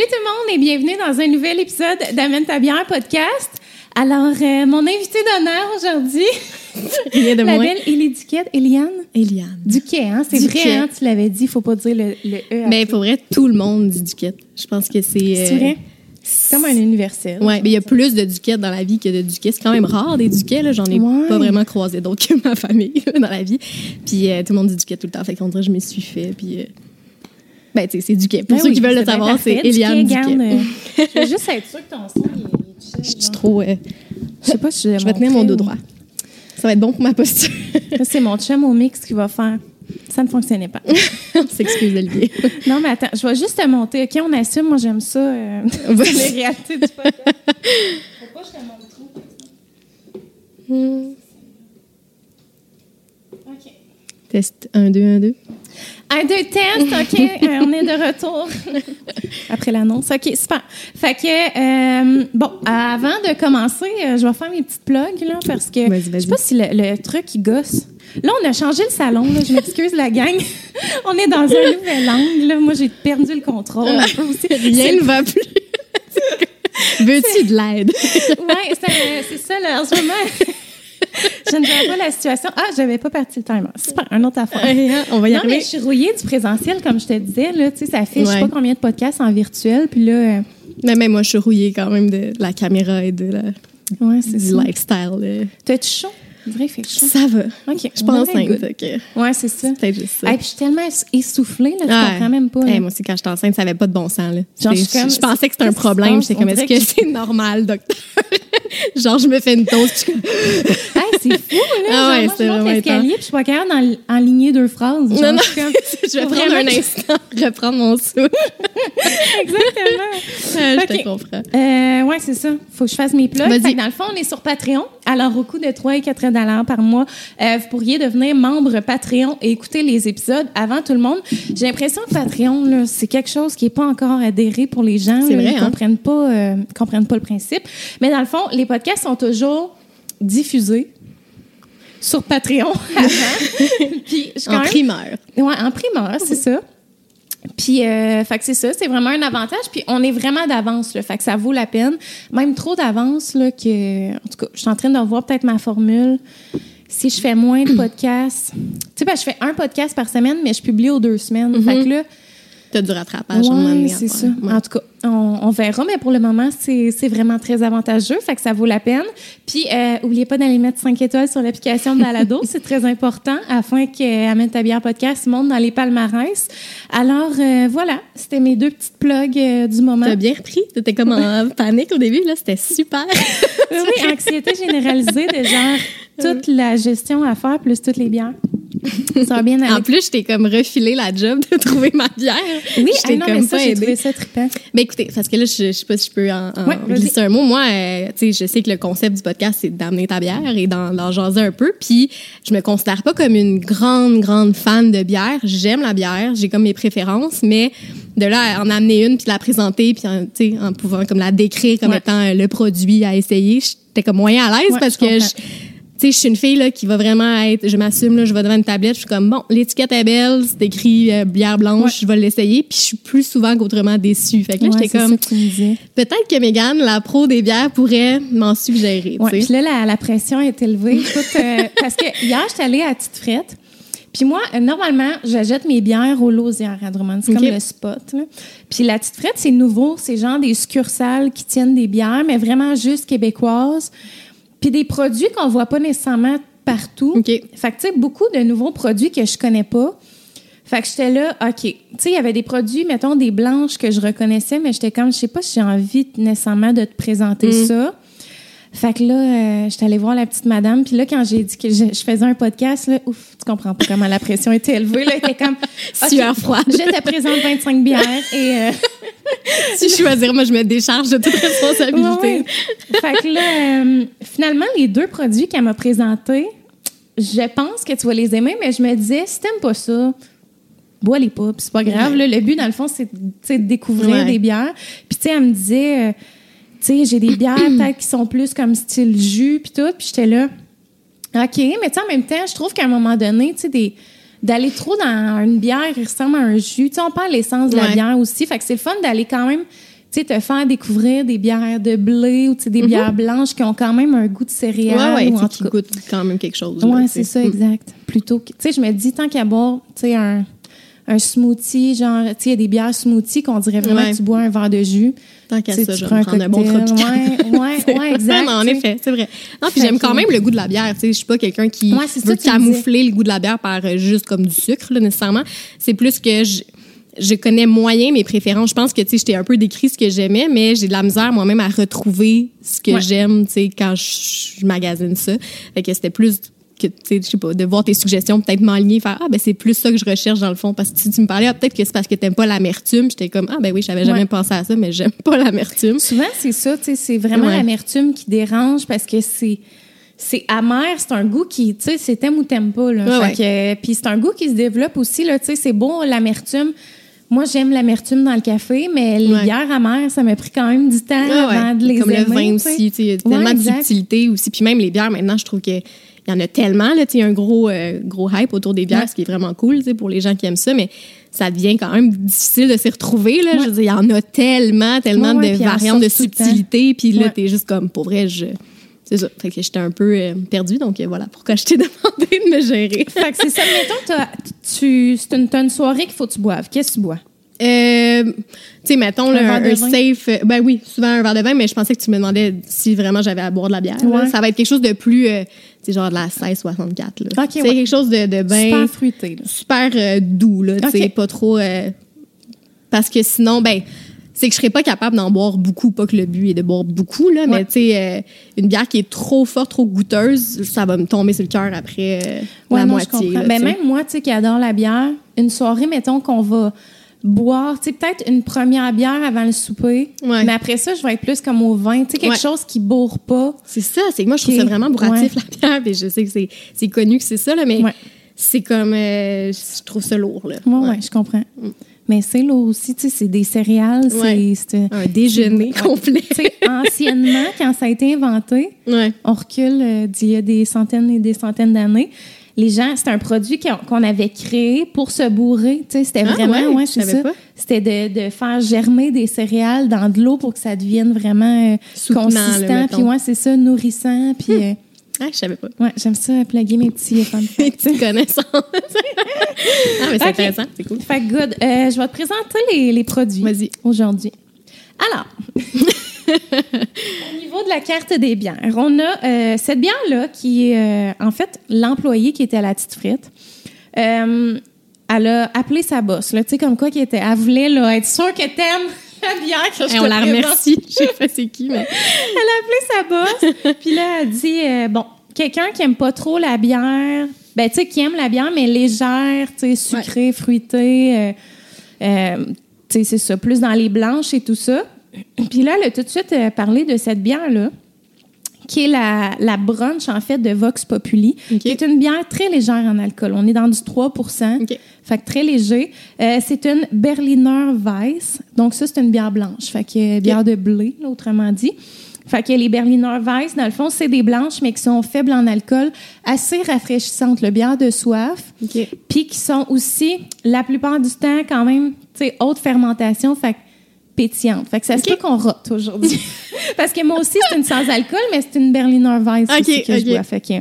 Salut tout le monde et bienvenue dans un nouvel épisode d'Amène ta bière podcast. Alors, euh, mon invité d'honneur aujourd'hui, Rien de la moins. belle Élie Duquette, Eliane Eliane. Duquet, hein? C'est Duquet. vrai, hein? Tu l'avais dit, il faut pas dire le, le E. Mais après. pour vrai, tout le monde dit Duquette. Je pense que c'est. c'est euh, vrai? C'est comme un universel. Ouais, mais il y a plus de Duquette dans la vie que de Duquet. C'est quand même rare des Duquets. là. J'en ai Ouais. pas vraiment croisé d'autres que ma famille dans la vie. Puis euh, tout le monde dit Duquette tout le temps. Fait qu'on dirait que je me suis fait. Puis. euh, ben, tu sais, c'est Duquet. Pour Ben ceux oui, qui veulent le savoir, c'est. Eliane Duquet, Duquet. garde, euh, je veux juste être sûre que ton son, chill, Je suis trop. euh, Je sais pas si je je vais tenir mon dos droit. Ça va être bon pour ma posture. C'est mon chum au mix qui va faire. Ça ne fonctionnait pas. On s'excuse, Olivier. Non, mais attends, je vais juste te monter. OK, on assume. Moi, j'aime ça. Euh, les réalités du podcast. Faut pas que je te montre trop. OK. Test 1, 2, 1, 2. Un, deux, test, OK. euh, on est de retour après l'annonce. OK, super. Fait que, euh, bon, avant de commencer, euh, je vais faire mes petites plugs, là, parce que je sais pas si le, le truc, il gosse. Là, on a changé le salon, là. Je m'excuse, la gang. on est dans un nouvel angle, là. Moi, j'ai perdu le contrôle un peu aussi. Rien ne va plus. Veux-tu de l'aide? Ouais, c'est c'est ça, là. En ce moment, je ne vois pas la situation. Ah, j'avais pas parti le timer. Super, un autre affaire. On va y Non, mais arriver. je suis rouillée du présentiel, comme je te disais. Là, tu sais, ça fait je sais Ouais. pas combien de podcasts en virtuel. Puis là, euh, Mais même moi, je suis rouillée quand même de la caméra et de la, ouais, du ça. lifestyle. là. T'as-tu chaud? Fait chaud. Ça va. OK. Je suis pas Ouais, enceinte. que Ouais, c'est ça. Peut-être juste ça. Et puis je suis tellement ess- essoufflée, là, tu Ouais. comprends même pas. Hey, moi aussi, quand j'étais enceinte, ça avait pas de bon sens. Là. Genre, je comme, je pensais que c'était un problème. J'étais comme, est-ce que c'est normal, docteur? Genre, je me fais une puis je suis comme, Hey, c'est fou, là. Ah Genre, ouais, moi, c'est je monte l'escalier, puis je suis pas capable d'en- enligner deux phrases. Genre, non, non, je comme- je vais prendre un instant, reprendre mon souffle. Exactement. Ah, je te comprends. Euh, ouais, c'est ça. Faut que je fasse mes plugs. Que dans le fond, on est sur Patreon. Alors, au coût de 3 et 4 dollars par mois, euh, vous pourriez devenir membre Patreon et écouter les épisodes avant tout le monde. J'ai l'impression que Patreon, là, c'est quelque chose qui est pas encore adhéré pour les gens. C'est vrai, Ils hein? comprennent pas, euh, comprennent pas le principe. Mais dans le fond, les podcasts sont toujours diffusés sur Patreon. Puis, je En même- primeur. Ouais, en primeur, c'est ça. Puis, euh, fait que c'est ça, c'est vraiment un avantage. Puis, on est vraiment d'avance, là. Fait que ça vaut la peine. Même trop d'avance, là, que. En tout cas, je suis en train de revoir peut-être ma formule. Si je fais moins de podcasts. Tu sais, ben, je fais un podcast par semaine, mais je publie aux deux semaines. Fait que là. T'as du rattrapage. moment Ouais, donné à c'est ça. Ouais. En tout cas, on, on verra, mais pour le moment, c'est vraiment très avantageux, fait que ça vaut la peine. Puis, euh, oubliez pas d'aller mettre 5 étoiles sur l'application de Balado, c'est très important, afin que euh, ta bière podcast monte dans les palmarès. Alors, euh, voilà, c'était mes deux petites plugs euh, du moment. T'as bien repris. T'étais comme en panique au début. là. C'était super. Oui, oui, anxiété généralisée de genre toute la gestion à faire, plus toutes les bières. Ça va bien En aller. plus, je t'ai comme refilé la job de trouver ma bière. Oui, je ah t'ai mais comme ça, pas j'ai aidé. trouvé ça trippant. Mais écoutez, parce que là, je, je sais pas si je peux en, en Ouais, glisser un mot. Moi, euh, tu sais, je sais que le concept du podcast, c'est d'amener ta bière et d'en, jaser un peu. Puis, je me considère pas comme une grande, grande fan de bière. J'aime la bière, j'ai comme mes préférences, mais de là à en amener une puis la présenter puis en, en pouvant comme la décrire comme Ouais. étant euh, le produit à essayer, j'étais comme moyen à l'aise Ouais, parce que je, sais, je suis une fille là, qui va vraiment être, je m'assume, là, je vais devant une tablette, je suis comme, bon, l'étiquette est belle, c'est écrit euh, bière blanche, Ouais. je vais l'essayer, puis je suis plus souvent qu'autrement déçue. Fait que là, Ouais, j'étais comme, peut-être que Mégane, la pro des bières, pourrait m'en suggérer, puis là, la, la pression est élevée. Écoute, euh, parce que hier, j'étais allée à Tite Frette. Puis moi, euh, normalement, j'achète mes bières au Lausière à Drummond. C'est comme le spot. là. Puis la Tite Frette, c'est nouveau. C'est genre des succursales qui tiennent des bières, mais vraiment juste québécoises. Puis des produits qu'on voit pas nécessairement partout. OK. Fait que, tu sais, beaucoup de nouveaux produits que je connais pas. Fait que j'étais là, OK. Tu sais, il y avait des produits, mettons, des blanches que je reconnaissais, mais j'étais comme, je sais pas si j'ai envie nécessairement de te présenter Mm. ça. Fait que là, euh, j'étais allée voir la petite madame. Puis là, quand j'ai dit que je, je faisais un podcast, là, ouf, tu comprends pas comment la pression était élevée. Là, elle était comme, OK, Sueur froide. Je te présente 25 bières et... euh, Si je choisir, moi, je me décharge de toute responsabilité. Ouais, ouais. fait que là, euh, finalement, les deux produits qu'elle m'a présentés, je pense que tu vas les aimer, mais je me disais, si t'aimes pas ça, bois les pas, c'est pas grave. là. le but, dans le fond, c'est de découvrir des bières. Puis, tu sais, elle me disait, euh, sais, j'ai des bières peut-être qui sont plus comme style jus, puis tout. Puis j'étais là, OK, mais tu sais, en même temps, je trouve qu'à un moment donné, tu sais, d'aller trop dans une bière qui ressemble à un jus. Tu sais, on perd l'essence de la Ouais. bière aussi. Fait que c'est le fun d'aller quand même, tu sais, te faire découvrir des bières de blé ou tu sais, des bières blanches qui ont quand même un goût de céréales. Mhm. Ouais, ouais, ou en qui tout cas. goûte quand même quelque chose. Ouais, c'est ça, exact. Plutôt que, tu sais, je me dis, tant qu'à boire, tu sais, un, un smoothie, genre, tu sais, il y a des bières smoothie qu'on dirait vraiment Ouais. que tu bois un verre de jus. Tant qu'à ça, je prends un un bon tropical. Ouais, ouais, ouais, exact. non, en effet, c'est vrai. Non, puis j'aime quand même le goût de la bière. Tu sais, je suis pas quelqu'un qui Ouais, ça, veut camoufler le goût de la bière par euh, juste comme du sucre, là, nécessairement. C'est plus que je, je connais moyen mes préférences. Je pense que, tu sais, je t'ai un peu décrit ce que j'aimais, mais j'ai de la misère moi-même à retrouver ce que Ouais. j'aime, tu sais, quand je, je magasine ça. Fait que c'était plus que, tu sais, je sais pas, de voir tes suggestions, peut-être m'enligner, faire, ah, ben, c'est plus ça que je recherche dans le fond. Parce que si tu me parlais, ah, peut-être que c'est parce que t'aimes pas l'amertume. J'étais comme, ah, ben oui, j'avais jamais Ouais. pensé à ça, mais j'aime pas l'amertume. Souvent, c'est ça, tu sais, c'est vraiment Ouais. l'amertume qui dérange parce que c'est c'est amer, c'est un goût qui, tu sais, c'est t'aimes ou t'aimes pas, là. Ouais, que, puis c'est un goût qui se développe aussi, là, tu sais, c'est bon, l'amertume. Moi, j'aime l'amertume dans le café, mais les Ouais. bières amères, ça m'a pris quand même du temps ouais, avant de les Comme aimer, le vin tu sais. aussi, tu sais, il y a Ouais, tellement de subtilité aussi. Puis même les bières, maintenant, je trouve qu'il y en a tellement. Là, il y a un gros, euh, gros hype autour des bières, Ouais. ce qui est vraiment cool pour les gens qui aiment ça, mais ça devient quand même difficile de s'y retrouver. Là. Ouais. Je veux dire, il y en a tellement, tellement Ouais, de variantes de sortent tout le temps. subtilité. Puis là, t'es juste comme, pour vrai, je... C'est ça. Fait que j'étais un peu euh, perdue, donc euh, voilà pourquoi je t'ai demandé de me gérer? Fait que c'est ça, mettons, tu, c'est une, une soirée qu'il faut que tu boives. Qu'est-ce que tu bois? Euh, tu sais, mettons, là, Un vin? safe. Ben oui, souvent un verre de vin, mais je pensais que tu me demandais si vraiment j'avais à boire de la bière. là. Ouais. Ça va être quelque chose de plus, euh, sais, genre de la 1664. Là. Ouais. quelque chose de, de bien Super fruité, là. super euh, doux, là, tu sais, Ok. pas trop. euh, parce que sinon, ben, c'est que je serais pas capable d'en boire beaucoup, pas que le but est de boire beaucoup, là, mais tu sais, euh, une bière qui est trop forte, trop goûteuse, ça va me tomber sur le cœur après Ouais, la non, moitié. comprends. là, Ben, même moi, tu sais, qui adore la bière, une soirée, mettons qu'on va boire, tu sais, peut-être une première bière avant le souper. Ouais. Mais après ça, je vais être plus comme au vin, tu sais, quelque Ouais. chose qui bourre pas. C'est ça, c'est que moi je trouve ça vraiment bourratif la bière, puis je sais que c'est c'est connu que c'est ça là, mais Ouais. c'est comme euh, je trouve ça lourd là. Ouais, ouais, je comprends. Mais c'est lourd aussi, tu sais, c'est des céréales, c'est- Ouais. Un déjeuner Ouais. complet. Anciennement, quand ça a été inventé, Ouais. on recule euh, d'il y a des centaines et des centaines d'années. Les gens, c'était un produit qu'on avait créé pour se bourrer. C'était Ah vraiment, ouais? ouais, c'est ça. C'était de, de faire germer des céréales dans de l'eau pour que ça devienne vraiment euh, consistant. Puis ouais, c'est ça, nourrissant. Puis euh, Ah, je savais pas. ouais, j'aime ça, plugger mes petits fun petites connaissances. ah, mais c'est intéressant, c'est cool. Fait good. Euh, je vais te présenter les, les produits Vas-y. aujourd'hui. Alors, au niveau de la carte des bières, on a euh, cette bière-là qui est euh, en fait l'employé qui était à la petite frite. Euh, elle a appelé sa boss, là, tu sais, comme quoi qui était. Elle voulait là, être sûre que t'aimes la bière que je te on la remercie. Je sais pas c'est qui, mais. Elle a appelé sa boss, puis là, elle dit bon, quelqu'un qui aime pas trop la bière, ben, tu sais, qui aime la bière, mais légère, tu sais, sucrée, fruitée, tu sais, c'est ça, plus dans les blanches et tout ça. Puis là, elle a tout de suite euh, parlé de cette bière-là, qui est la, la brunch, en fait, de Vox Populi, Ok. qui est une bière très légère en alcool. On est dans du 3 OK. fait que très léger. Euh, c'est une Berliner Weiss. Donc, ça, c'est une bière blanche. Fait que euh, bière de blé, là, autrement dit. Fait que les Berliner Weiss, dans le fond, c'est des blanches, mais qui sont faibles en alcool, assez rafraîchissantes, le bière de soif. Puis qui sont aussi, la plupart du temps, quand même, tu sais, haute fermentation. Fait que pétillante. Fait que ça se peut qu'on rote aujourd'hui. Parce que moi aussi, c'est une sans alcool, mais c'est une Berliner Weiss aussi que je bois. Fait que,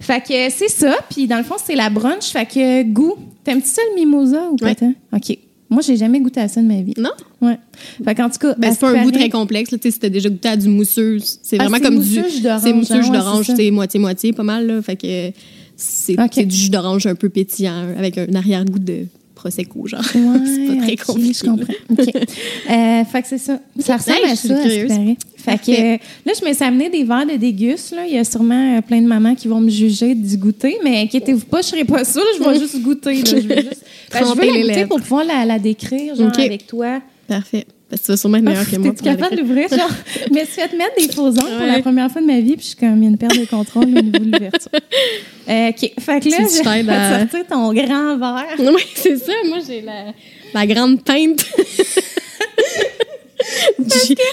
fait que c'est ça. Puis dans le fond, c'est la brunch. Fait que goût. T'aimes-tu ça le mimosa ou pas Ouais. OK. Moi, j'ai jamais goûté à ça de ma vie. Non? Ouais. Fait qu'en tout cas, Ben, c'est pas un goût très complexe. Tu sais, si t'as déjà goûté à du mousseux, c'est Ah, vraiment comme du. C'est mousseux jus d'orange, c'est moitié-moitié, pas mal. Là. Fait que c'est du jus d'orange un peu pétillant, avec un arrière-goût de Prosecco, genre. Ouais, c'est pas très compliqué. Je comprends. OK. Euh, fait que c'est ça. Ça ressemble Hey, à ça, à. Fait que, euh, là, je me suis amené des verres de déguste. Là. Il y a sûrement euh, plein de mamans qui vont me juger du goûter, mais inquiétez-vous pas, je serai pas sûre. là, Je vais juste goûter. Là. Je vais juste... Je veux la goûter pour pouvoir la, la décrire genre, avec toi. Parfait. Parce que tu vas sûrement être meilleur que moi. La capable d'ouvrir? Genre, je me suis mettre des faux ongles pour la première fois de ma vie, puis je suis comme, il y a une perte de contrôle au niveau de l'ouverture. Euh, OK. Fait que là, Tu- tu je vais te à- sortir ton grand verre. Oui, c'est ça. Moi, j'ai la, la grande pinte.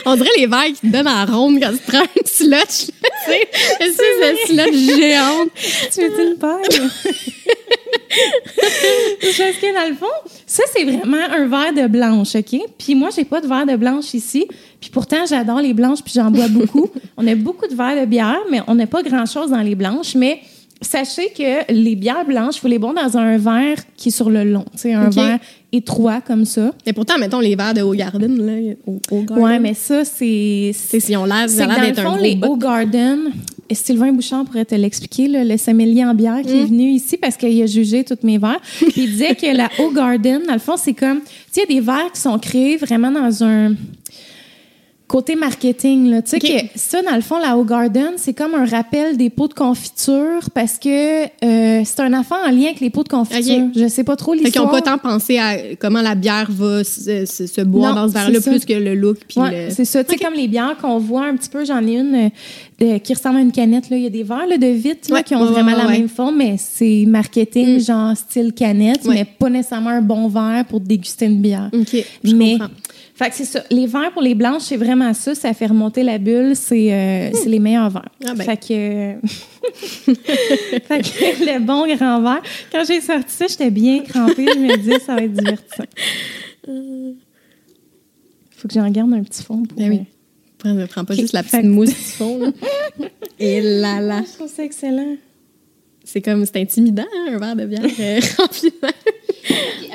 On dirait les verres qui te donnent en ronde quand tu prends une slotch. là, Tu sais, une espèce de slotch géante. Tu veux une paille? Parce que dans le fond, ça, c'est vraiment un verre de blanche, OK? Puis moi, j'ai pas de verre de blanche ici. Puis pourtant, j'adore les blanches, puis j'en bois beaucoup. on a beaucoup de verres de bière, mais on n'a pas grand-chose dans les blanches. Mais sachez que les bières blanches, il faut les boire dans un verre qui est sur le long. Tu sais, un verre étroit comme ça. Mais pourtant, mettons les verres de Haut Garden, là. Au, Haut Garden. Ouais, mais ça, c'est... C'est si on lave, C'est ça a un fond, gros les. Haut Garden, et Sylvain Bouchard pourrait te l'expliquer, là, le sommelier en bière Mm. qui est venu ici parce qu'il a jugé toutes mes verres. Puis il disait que la Haut Garden, dans le fond, c'est comme, tu sais, il y a des verres qui sont créés vraiment dans un côté marketing. Là. Tu sais que ça, dans le fond, la Haut Garden, c'est comme un rappel des pots de confiture parce que euh, c'est un affaire en lien avec les pots de confiture. Je sais pas trop Fait qu'ils l'histoire. n'ont pas tant pensé à comment la bière va se, se- se boire Non, dans ce verre-là, plus que le look. Ouais, le... c'est ça. Tu sais, comme les bières qu'on voit un petit peu, j'en ai une euh, de- qui ressemble à une canette. Là. Il y a des verres là, de vitre là, Ouais, qui ont ouais, vraiment la même forme, mais c'est marketing, genre style canette, mais pas nécessairement un bon verre pour déguster une bière. OK, je mais, comprends. Fait que c'est ça. Les verres pour les blanches, c'est vraiment ça. Ça fait remonter la bulle. C'est euh, c'est les meilleurs verres. Ah ben. Fait que... fait que le bon grand verre. Quand j'ai sorti ça, j'étais bien crampée. Je me disais, ça va être divertissant. Faut que j'en garde un petit fond. Pour, Ben oui. euh, Prends, prends pas juste la petite mousse du fond. Et là, là. Je trouve ça excellent. C'est comme, c'est intimidant, hein, un verre de bière euh, rempli de.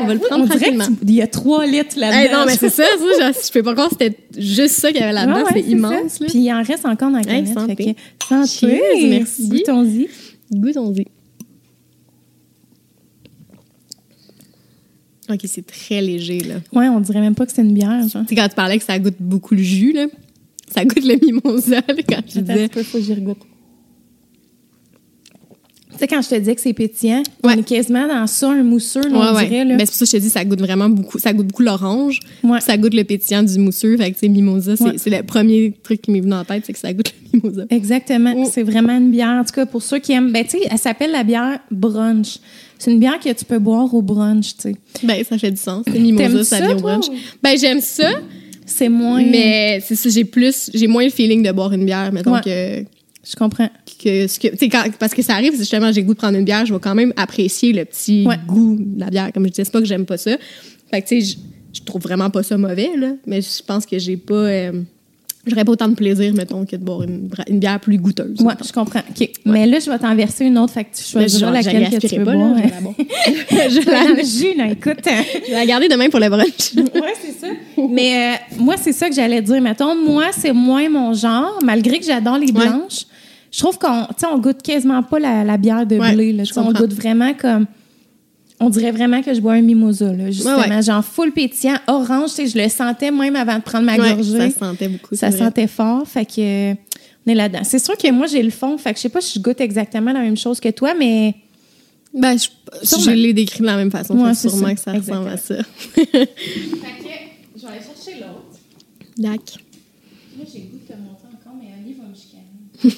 On va le prendre On dirait qu'il y a trois litres là-dedans. Hey, non, mais c'est ça, ça je, je peux pas croire c'était juste ça qu'il y avait là-dedans. Ouais, ouais, c'est immense. Là. Puis il en reste encore dans la Hey, canette. santé. que- santé. Cheers, merci. Goûtons-y. Goûtons-y. OK, c'est très léger, là. Ouais, on dirait même pas que c'est une bière, genre. Tu sais, quand tu parlais que ça goûte beaucoup le jus, là, ça goûte le mimosa, là, quand je un disais. peu, faut que j'y regoute. Tu sais, quand je te dis que c'est pétillant, Ouais. on est quasiment dans ça, un mousseux, là, on Ouais, dirait. Là. Mais c'est pour ça que je te dis, ça goûte vraiment beaucoup. Ça goûte beaucoup l'orange. Ça goûte le pétillant du mousseux. Fait que, tu sais, mimosa, c'est le premier truc qui m'est venu en tête, c'est que ça goûte le mimosa. Exactement. Mm. C'est vraiment une bière. En tout cas, pour ceux qui aiment, ben, tu sais, elle s'appelle la bière brunch. C'est une bière que tu peux boire au brunch, tu sais. Ben, ça fait du sens. C'est mimosa, ça ça, vient au brunch. ou- Ben, j'aime ça, C'est moins. mais c'est ça, j'ai plus, j'ai moins le feeling de boire une bière, mettons, que, Je comprends. Que ce que, tu sais, quand- parce que ça arrive, justement, j'ai le goût de prendre une bière, je vais quand même apprécier le petit Ouais. goût de la bière. Comme je disais, c'est pas que j'aime pas ça. Fait que, tu sais, je, je trouve vraiment pas ça mauvais, là, mais je pense que j'ai pas, euh, j'aurais pas autant de plaisir, mettons, que de boire une, bière plus goûteuse. Mettons. je comprends. OK. Mais là, je vais t'en verser une autre, fait que tu choisiras laquelle que tu aspirais veux pas, là, boire. je la boire. je, Dans la, le jus, là, écoute. je vais la garder demain pour le brunch. ouais, c'est ça. Mais euh, moi, c'est ça que j'allais dire. Mettons, moi, c'est moins mon genre, malgré que j'adore les Ouais. Je trouve qu'on, tu sais, on goûte quasiment pas la, la bière de Ouais, blé. Là, on goûte vraiment comme. On dirait vraiment que je bois un mimosa, là, justement. Ouais, ouais. Genre full pétillant, orange, je le sentais même avant de prendre ma Ouais, gorgée. ça se sentait beaucoup. Ça sentait fort, fait que euh, on est là-dedans. C'est sûr que moi j'ai le fond, fait que je sais pas si je goûte exactement la même chose que toi, mais Ben, je, Sûrement. je l'ai décrit de la même façon. Ouais, sûrement ça. que ça ressemble à ça. fait que je vais aller chercher l'autre. D'accord. Moi j'ai le goût de te monter encore, mais Ali va me chicaner. Il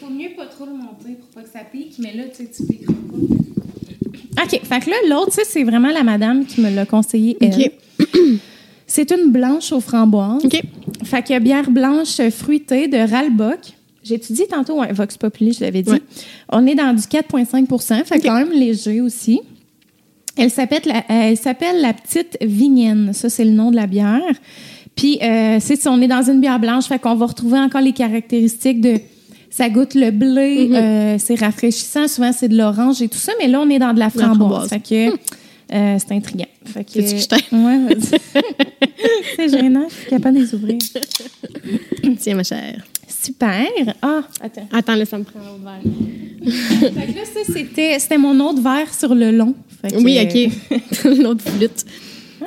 faut mieux pas trop le monter pour pas que ça pique, mais là tu sais tu piqueras pas. OK, fait que là l'autre, c'est vraiment la madame qui me l'a conseillé elle. OK. C'est une blanche aux framboises. OK. Fait que bière blanche fruitée de Ralbock. J'ai étudié tantôt, ouais, Vox Populi, je l'avais dit. Ouais. On est dans du 4,5 fait Ok. quand même léger aussi. Elle s'appelle la, elle s'appelle la petite Vignenne. Ça, c'est le nom de la bière. Puis, euh, c'est ça, on est dans une bière blanche, fait qu'on va retrouver encore les caractéristiques de. Ça goûte le blé, Mhm. euh, c'est rafraîchissant, souvent c'est de l'orange et tout ça, mais là, on est dans de la framboise. framboise. Fait que euh, c'est intriguant. Fait que, que je? Ouais, c'est gênant, je suis capable de les ouvrir. Tiens, ma chère. Super. Ah, attends. Attends, là, ça me prend un autre verre. Fait que là, ça, c'était, c'était mon autre verre sur le long. Fait que, Oui, euh, OK. L'autre flûte.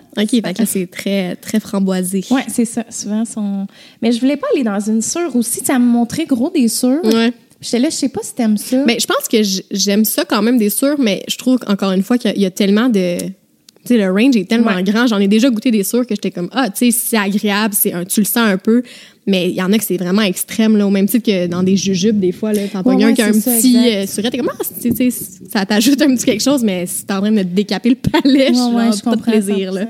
OK, fait que c'est très, très framboisé. Ouais, c'est ça. Souvent, son. Mais je voulais pas aller dans une sûre aussi. Ça me montrait gros des sûres. Ouais. J'étais là, je sais pas si t'aimes ça. Mais je pense que j'aime ça quand même des sûrs, mais je trouve encore une fois qu'il y a- il y a tellement de. Tu sais, le range est tellement Ouais. grand. J'en ai déjà goûté des sûrs que j'étais comme, ah, tu sais, c'est agréable, c'est un, tu le sens un peu. Mais il y en a que c'est vraiment extrême, là, au même titre que dans des jujubes, des fois, là, t'en pognes Ouais, un ouais, qui a un ça, petit euh, surette, t'es comme, ah, ça t'ajoute un petit quelque chose, mais si t'es en train de te décaper le palais, je Ouais, ouais, genre, je pas de plaisir, 100%. là.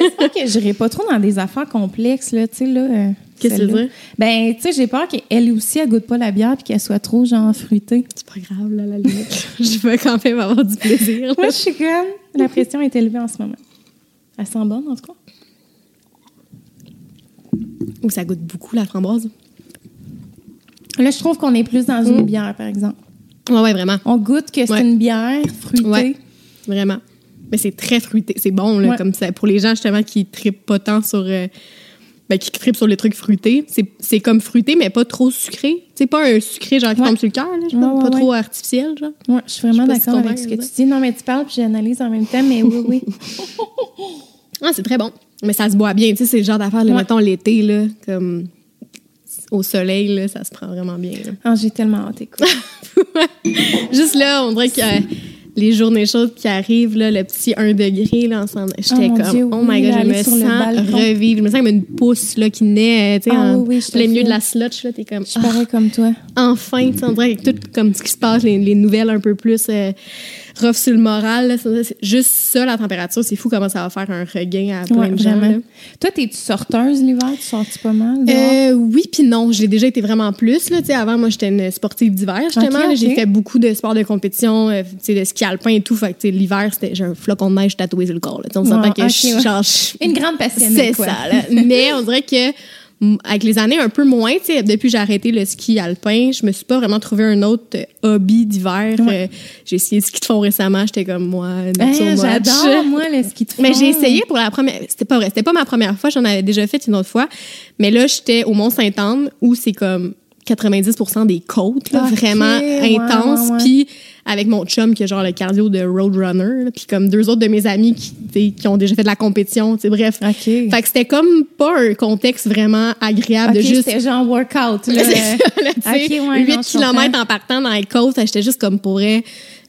J'espère que j'irai pas trop dans des affaires complexes, là, tu sais, là. euh, Qu'est-ce que tu veux? Ben, tu sais, j'ai peur qu'elle aussi, elle goûte pas la bière puis qu'elle soit trop, genre, fruitée. C'est pas grave, là, la limite. je veux quand même avoir du plaisir. là. Moi, je suis comme, la pression est élevée en ce moment. Elle sent bonne, en tout cas. Ou ça goûte beaucoup, la framboise? Là, je trouve qu'on est plus dans une bière, par exemple. Ouais, ouais, vraiment. On goûte que c'est Ouais. une bière fruitée. Ouais. Vraiment. Mais c'est très fruité. C'est bon, là, Ouais. comme ça. Pour les gens, justement, qui trippent pas tant sur. euh, ben, qui trippent sur les trucs fruités. C'est comme fruité, mais pas trop sucré. C'est pas un sucré, genre, qui tombe sur le cœur, là, je Ouais, pense. ouais, pas trop artificiel, genre. Ouais, je suis vraiment si d'accord avec ce que tu dis. Non, mais tu parles puis j'analyse en même temps, mais oui, oui. Ah, c'est très bon. Mais ça se boit bien. Tu sais, c'est le genre d'affaire, Ouais. mettons, l'été, là, comme au soleil, là, ça se prend vraiment bien. Ah, j'ai tellement hâte, écoute. Juste là, on dirait que euh, les journées chaudes qui arrivent, là, le petit 1 degré, là, ensemble, j'étais Oh comme, Dieu, oh oui, my god, je me sens revivre. Je me sens comme une pousse, là, qui naît, euh, tu sais, Ah en oui, oui, plein milieu de la slotch, là, t'es comme, Je suis ah, pareil comme toi. enfin, tu sais, on dirait avec tout comme ce qui se passe, les, les nouvelles un peu plus euh, rough sur le moral, là, juste ça, la température, c'est fou comment ça va faire un regain à plein Ouais, de gens, là. Toi, t'es-tu sorteuse l'hiver? Tu sortis pas mal? Euh, oui, puis non. J'ai déjà été vraiment plus. Là, avant, moi, j'étais une sportive d'hiver, justement. J'ai fait beaucoup de sports de compétition, euh, de ski alpin et tout. Fait que, l'hiver, c'était j'ai un flocon de neige tatoué sur le corps. On s'entend Ouais, que je ouais. je- Une grande passionnée, C'est ça. Là. Mais on dirait que avec les années, un peu moins, tu sais, depuis que j'ai arrêté le ski alpin, je me suis pas vraiment trouvé un autre euh, hobby d'hiver. Ouais. Euh, j'ai essayé le ski de fond récemment. J'étais comme, moi, not Hein. J'adore, moi, le ski de fond. Mais j'ai essayé pour la première. C'était pas vrai. C'était pas ma première fois. J'en avais déjà fait une autre fois. Mais là, j'étais au Mont-Saint-Anne où c'est comme 90% des côtes, là, vraiment ouais, intense. ouais, ouais. Puis avec mon chum qui a genre le cardio de roadrunner, puis comme deux autres de mes amis qui, qui ont déjà fait de la compétition, tu sais, bref. OK. Fait que c'était comme pas un contexte vraiment agréable de juste c'était genre workout. Là. ça, là, tu sais, Ok, ouais, 8 non, je km en partant dans les côtes, j'étais juste comme pour vrai,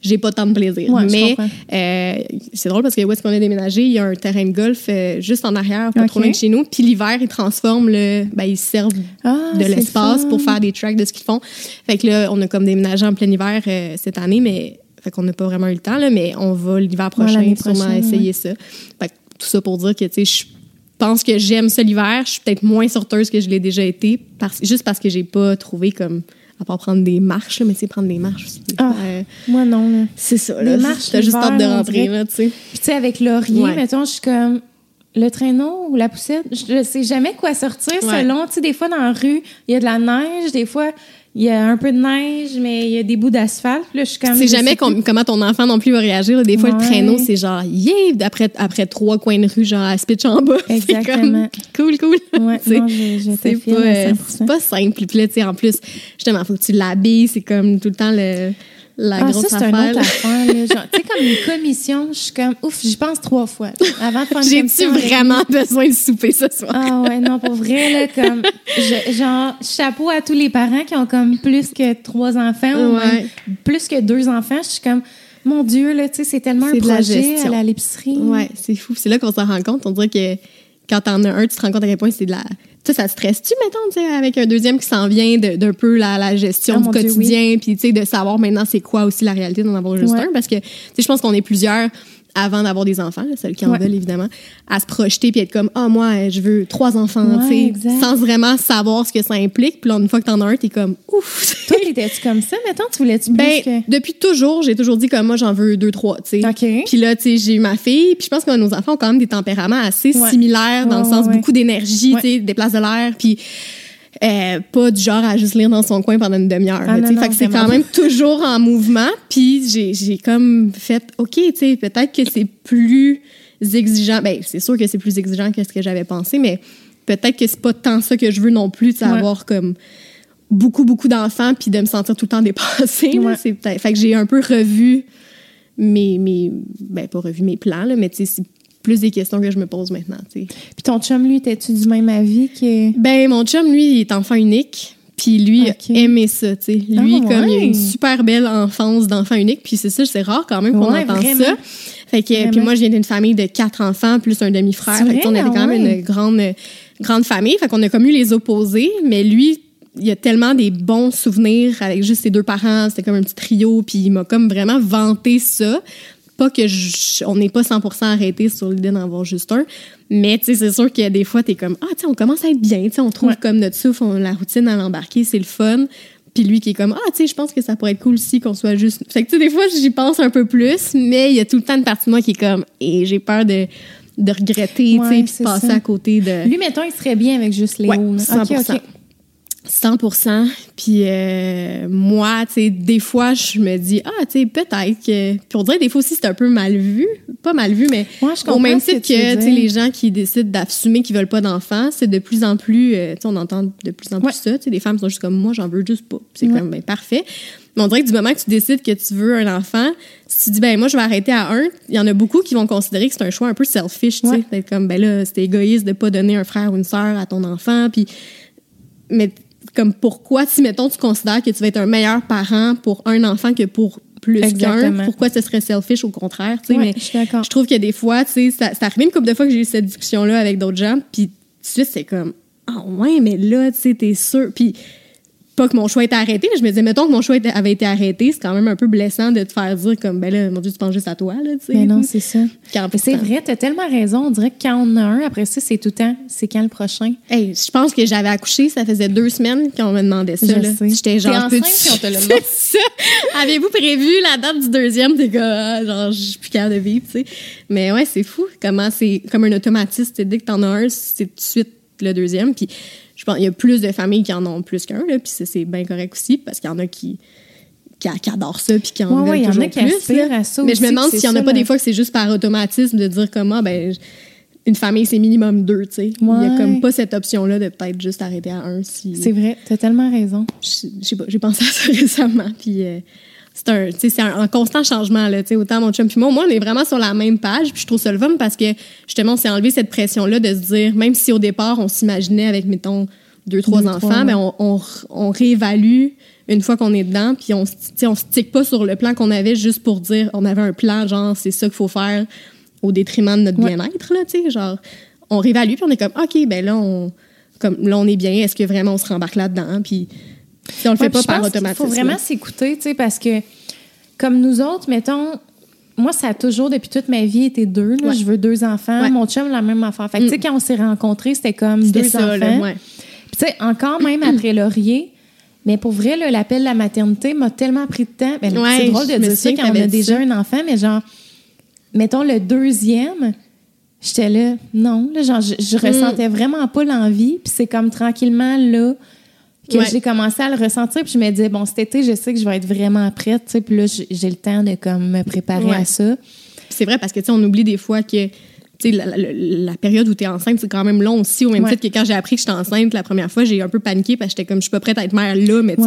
j'ai pas tant de plaisir. Ouais, Mais euh, c'est drôle parce que où est-ce qu'on a déménagé, il y a un terrain de golf euh, juste en arrière, pas trop loin de chez nous. Puis l'hiver, ils transforment le, ben ils servent Ah, de l'espace pour faire des tracks de ce qu'ils font. Fait que là, on a comme déménagé en plein hiver euh, cette année, mais fait qu'on n'a pas vraiment eu le temps là, mais on va l'hiver prochain sûrement prochaine, essayer ça. Fait que tout ça pour dire que tu sais, je pense que j'aime ça l'hiver. Je suis peut-être moins sorteuse que je l'ai déjà été, parce, juste parce que j'ai pas trouvé comme à part prendre des marches, mais tu sais, prendre des marches aussi. Ah. euh, Moi, non. Là. c'est ça, Des là. marches T'as juste hâte de rentrer, là, tu sais. Puis, tu sais, avec Laurier, Ouais. mettons, je suis comme le traîneau ou la poussette. Je ne sais jamais quoi sortir Ouais. selon. Tu sais, des fois, dans la rue, il y a de la neige. Des fois, il y a un peu de neige, mais il y a des bouts d'asphalte. Là, je suis comme. Je jamais com- comment ton enfant non plus va réagir. là. Des fois, le traîneau, c'est genre, yeah, après, après trois coins de rue, genre, à se pitch en bas. C'est Exactement. comme, cool, cool. Ouais, c'est pas, euh, 100%. c'est pas simple. Puis là, tu sais, en plus, justement, faut que tu l'habilles. C'est comme tout le temps le, la Ah, grosse ça, c'est une autre affaire. tu sais, comme les commissions, je suis comme, ouf, j'y pense trois fois. Avant de faire une J'ai-tu commission vraiment besoin de souper ce soir? Ah ouais, non, pour vrai, là, comme, je- genre, chapeau à tous les parents qui ont comme plus que trois enfants ou même plus que deux enfants. Je suis comme, mon Dieu, là, tu sais, c'est tellement C'est un de la projet gestion. à l'épicerie. Ouais, c'est fou. C'est là qu'on s'en rend compte. On dirait que quand t'en as un, tu te rends compte à quel point c'est de la. Tu sais, ça stresse-tu, mettons, tu sais, avec un deuxième qui s'en vient de- d'un peu la, la gestion Ah, du Dieu, quotidien, puis tu sais, de savoir maintenant c'est quoi aussi la réalité d'en avoir juste Ouais. un. Parce que, tu sais, je pense qu'on est plusieurs avant d'avoir des enfants, là, celles qui en Ouais. veulent évidemment, à se projeter puis être comme ah moi je veux trois enfants, Ouais, tu sais, exact. sans vraiment savoir ce que ça implique. Puis là une fois que t'en as un, t'es comme ouf. Toi, t'étais-tu comme ça, mettons? Tu voulais-tu Ben, que... depuis toujours, j'ai toujours dit comme moi, j'en veux deux, trois, tu sais. OK. Puis là, tu sais, j'ai eu ma fille. Puis je pense que nos enfants ont quand même des tempéraments assez Ouais. similaires dans le sens beaucoup d'énergie, tu sais, des places de l'air. Puis euh, pas du genre à juste lire dans son coin pendant une demi-heure. Ah, fait que c'est quand même toujours en mouvement. Puis j'ai, comme fait, OK, tu sais, peut-être que c'est plus exigeant. Ben, c'est sûr que c'est plus exigeant que ce que j'avais pensé, mais peut-être que c'est pas tant ça que je veux non plus, Ouais. avoir comme beaucoup, beaucoup d'enfants puis de me sentir tout le temps dépassée. Ouais. Fait que j'ai un peu revu mes, mes ben pas revu mes plans, là, mais tu sais, plus des questions que je me pose maintenant. Puis ton chum, lui, étais-tu du même avis que... Ben, mon chum, lui, il est enfant unique. Puis lui, Ok. a aimé ça, tu sais. Lui, Ah, comme il a une super belle enfance d'enfant unique. Puis c'est ça, c'est rare quand même qu'on Ouais, entend vraiment. ça. Fait que, puis moi, je viens d'une famille de quatre enfants, plus un demi-frère. Fait que, on était quand Ah même ouais. une grande, grande famille. Fait qu'on a comme eu les opposés. Mais lui, il a tellement des bons souvenirs avec juste ses deux parents. C'était comme un petit trio. Puis il m'a comme vraiment vanté ça. Pas que je- on n'est pas 100% arrêté sur l'idée d'en avoir juste un, mais tu sais, c'est sûr que des fois, t'es comme, ah, tu on commence à être bien, tu sais, on trouve Ouais. comme notre souffle, on- la routine à l'embarquer, c'est le fun. Puis lui qui est comme, ah, tu sais, je pense que ça pourrait être cool aussi qu'on soit juste. Fait que, tu sais, des fois, j'y pense un peu plus, mais il y a tout le temps une partie de moi qui est comme, et j'ai peur de, de regretter, tu sais, puis passer ça. à côté de. Lui, mettons, il serait bien avec juste Léo. Ouais, là. 100%. OK, OK. 100 Puis euh, moi, tu sais, des fois, je me dis, ah, tu sais, peut-être que. Puis on dirait des fois aussi, c'est un peu mal vu. Pas mal vu, mais Ouais, je au même que titre veux que, tu les gens qui décident d'assumer qu'ils veulent pas d'enfants, c'est de plus en plus. euh, tu sais, on entend de plus en plus Ouais. ça. Tu sais, les femmes sont juste comme moi, j'en veux juste pas. C'est Ouais. comme, ben, parfait. Mais on dirait que du moment que tu décides que tu veux un enfant, si tu dis, ben, moi, je vais arrêter à un, il y en a beaucoup qui vont considérer que c'est un choix un peu selfish, tu sais. D'être comme, ben là, c'est égoïste de pas donner un frère ou une sœur à ton enfant. Puis mais comme pourquoi, si mettons tu considères que tu vas être un meilleur parent pour un enfant que pour plus qu'un, pourquoi ce serait selfish au contraire, tu sais, Ouais, mais je trouve que des fois, tu sais, ça, ça arrive une couple de fois que j'ai eu cette discussion-là avec d'autres gens, puis tout de suite, c'est comme, ah ouais, mais là, tu sais, t'es sûr, puis pas que mon choix était arrêté, mais je me disais, mettons que mon choix avait été arrêté, c'est quand même un peu blessant de te faire dire comme, ben là, mon Dieu, tu penses juste à toi, là, tu sais. Mais non, c'est ça. C'est vrai, t'as tellement raison. On dirait que quand on en a un, après ça, c'est tout le temps. C'est quand le prochain? Hey, je pense que j'avais accouché, ça faisait deux semaines qu'on me demandait ça. Je là. sais. J'étais genre. enceinte puis on te C'est demandé. ça. Avez-vous prévu la date du deuxième? T'es comme, ah, genre, je suis plus capable de vivre, tu sais. Mais ouais, c'est fou comment c'est comme un sais, Dès que t'en as un, c'est tout de suite le deuxième. Puis je pense qu'il y a plus de familles qui en ont plus qu'un. Puis c'est- c'est bien correct aussi parce qu'il y en a qui. Qui, qui adorent ça puis qui en Ouais, veulent ouais, il y en a toujours qui plus, aspirent là. à ça Mais je me demande s'il y en a pas là. des fois que c'est juste par automatisme de dire comment ben je- une famille c'est minimum deux tu sais il y a comme pas cette option là de peut-être juste arrêter à un si C'est vrai, t'as tellement raison. je je sais pas, j'ai pensé à ça récemment, puis euh, c'est un, c'est un, un constant changement là, tu sais, autant mon chum puis moi, moi on est vraiment sur la même page, puis je trouve ça le fun parce que justement on s'est enlevé cette pression là de se dire, même si au départ on s'imaginait avec mettons deux trois Deux, enfants, trois, ben on, on, on réévalue une fois qu'on est dedans, puis on, sais, on se tique pas sur le plan qu'on avait juste pour dire, on avait un plan genre c'est ça qu'il faut faire au détriment de notre Ouais. bien-être là, genre on réévalue puis on est comme ok ben là on comme là on est bien, est-ce que vraiment on se rembarque là-dedans, puis si on le fait Ouais, pas par automatisme. faut vraiment s'écouter, tu sais, parce que comme nous autres, mettons, moi, ça a toujours, depuis toute ma vie, été deux. là. Ouais. Je veux deux enfants. Ouais. Mon chum, la même affaire. Fait que, tu sais, quand on s'est rencontrés, c'était comme deux ça, enfants. ouais. Puis, tu sais, encore même après Laurier, mais pour vrai, l'appel de la maternité m'a tellement pris de temps. Ben, c'est drôle de dire ça quand on a déjà ça. un enfant, mais genre, mettons le deuxième, j'étais là, non, là, genre, je, Mm. je ressentais vraiment pas l'envie. Puis c'est comme tranquillement là que Ouais. j'ai commencé à le ressentir. Puis je me disais, bon, cet été, je sais que je vais être vraiment prête. tu sais. Puis là, j'ai le temps de comme me préparer Ouais. à ça. C'est vrai parce que tu sais, on oublie des fois que tu sais, la, la- la période où tu es enceinte, c'est quand même long aussi. Au même Ouais. titre que quand j'ai appris que j'étais enceinte la première fois, j'ai un peu paniqué parce que j'étais comme, je suis pas prête à être mère là, mais tu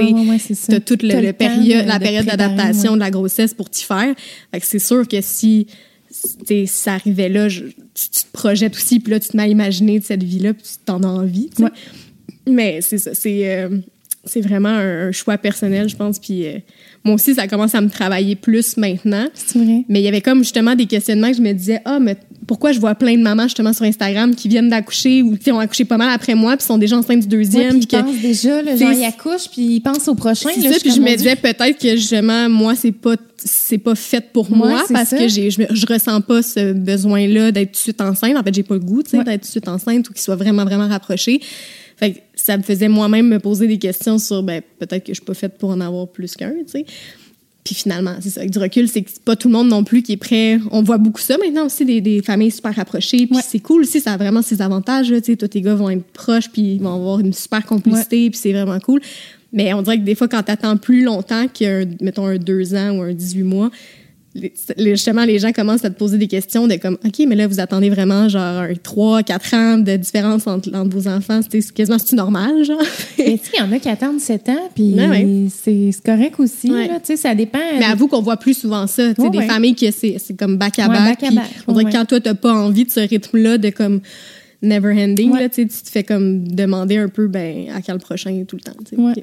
sais, t'as toute le, T'as le le temps période, de- la de période d'adaptation de la grossesse pour t'y faire. Fait que c'est sûr que si ça arrivait là, je- tu, tu te projettes aussi, puis là, tu te mets à imaginer de cette vie-là, puis tu t'en as envie. Ouais. Mais c'est ça, c'est euh, c'est vraiment un, un choix personnel, je pense. Puis euh, moi aussi, ça commence à me travailler plus maintenant. C'est vrai. Mais il y avait comme justement des questionnements que je me disais, ah, mais pourquoi je vois plein de mamans justement sur Instagram qui viennent d'accoucher ou qui ont accouché pas mal après moi puis sont déjà enceintes du Ouais, deuxième. puis ils pensent déjà, C'est- genre, ils accouchent, puis ils pensent au prochain. c'est là, ça, puis je me disais peut-être que justement, moi, c'est pas c'est pas fait pour moi parce ça. que j'ai, je, je ressens pas ce besoin-là d'être tout de suite enceinte. En fait, j'ai pas le goût, Ouais. d'être tout de suite enceinte ou qu'il soit vraiment, vraiment rapproché. Fait que ça me faisait moi-même me poser des questions sur, ben, peut-être que je suis pas faite pour en avoir plus qu'un, tu sais. Puis finalement, c'est ça, avec du recul, c'est que pas tout le monde non plus qui est prêt. On voit beaucoup ça maintenant aussi, des, des familles super rapprochées. Puis Ouais. c'est cool aussi, ça a vraiment ses avantages. Tu sais, toi, tes gars vont être proches, puis ils vont avoir une super complicité, puis c'est vraiment cool. Mais on dirait que des fois, quand t'attends plus longtemps qu'un, mettons, un deux ans ou un 18 mois, les- justement, les gens commencent à te poser des questions de comme, OK, mais là, vous attendez vraiment genre un 3, 4 ans de différence entre, entre vos enfants. C'est quasiment, c'est normal, genre? Mais tu sais, il y en a qui attendent 7 ans, puis Ouais, c'est correct aussi. Ouais. là, tu sais, ça dépend. Mais avoue qu'on voit plus souvent ça. Tu sais, Ouais, des familles que c'est comme back à Ouais, back. back à puis back, on dirait que quand toi, t'as pas envie de ce rythme-là de comme never ending. Ouais. Là, tu te fais comme demander un peu ben, à quand le prochain tout le temps. Ouais.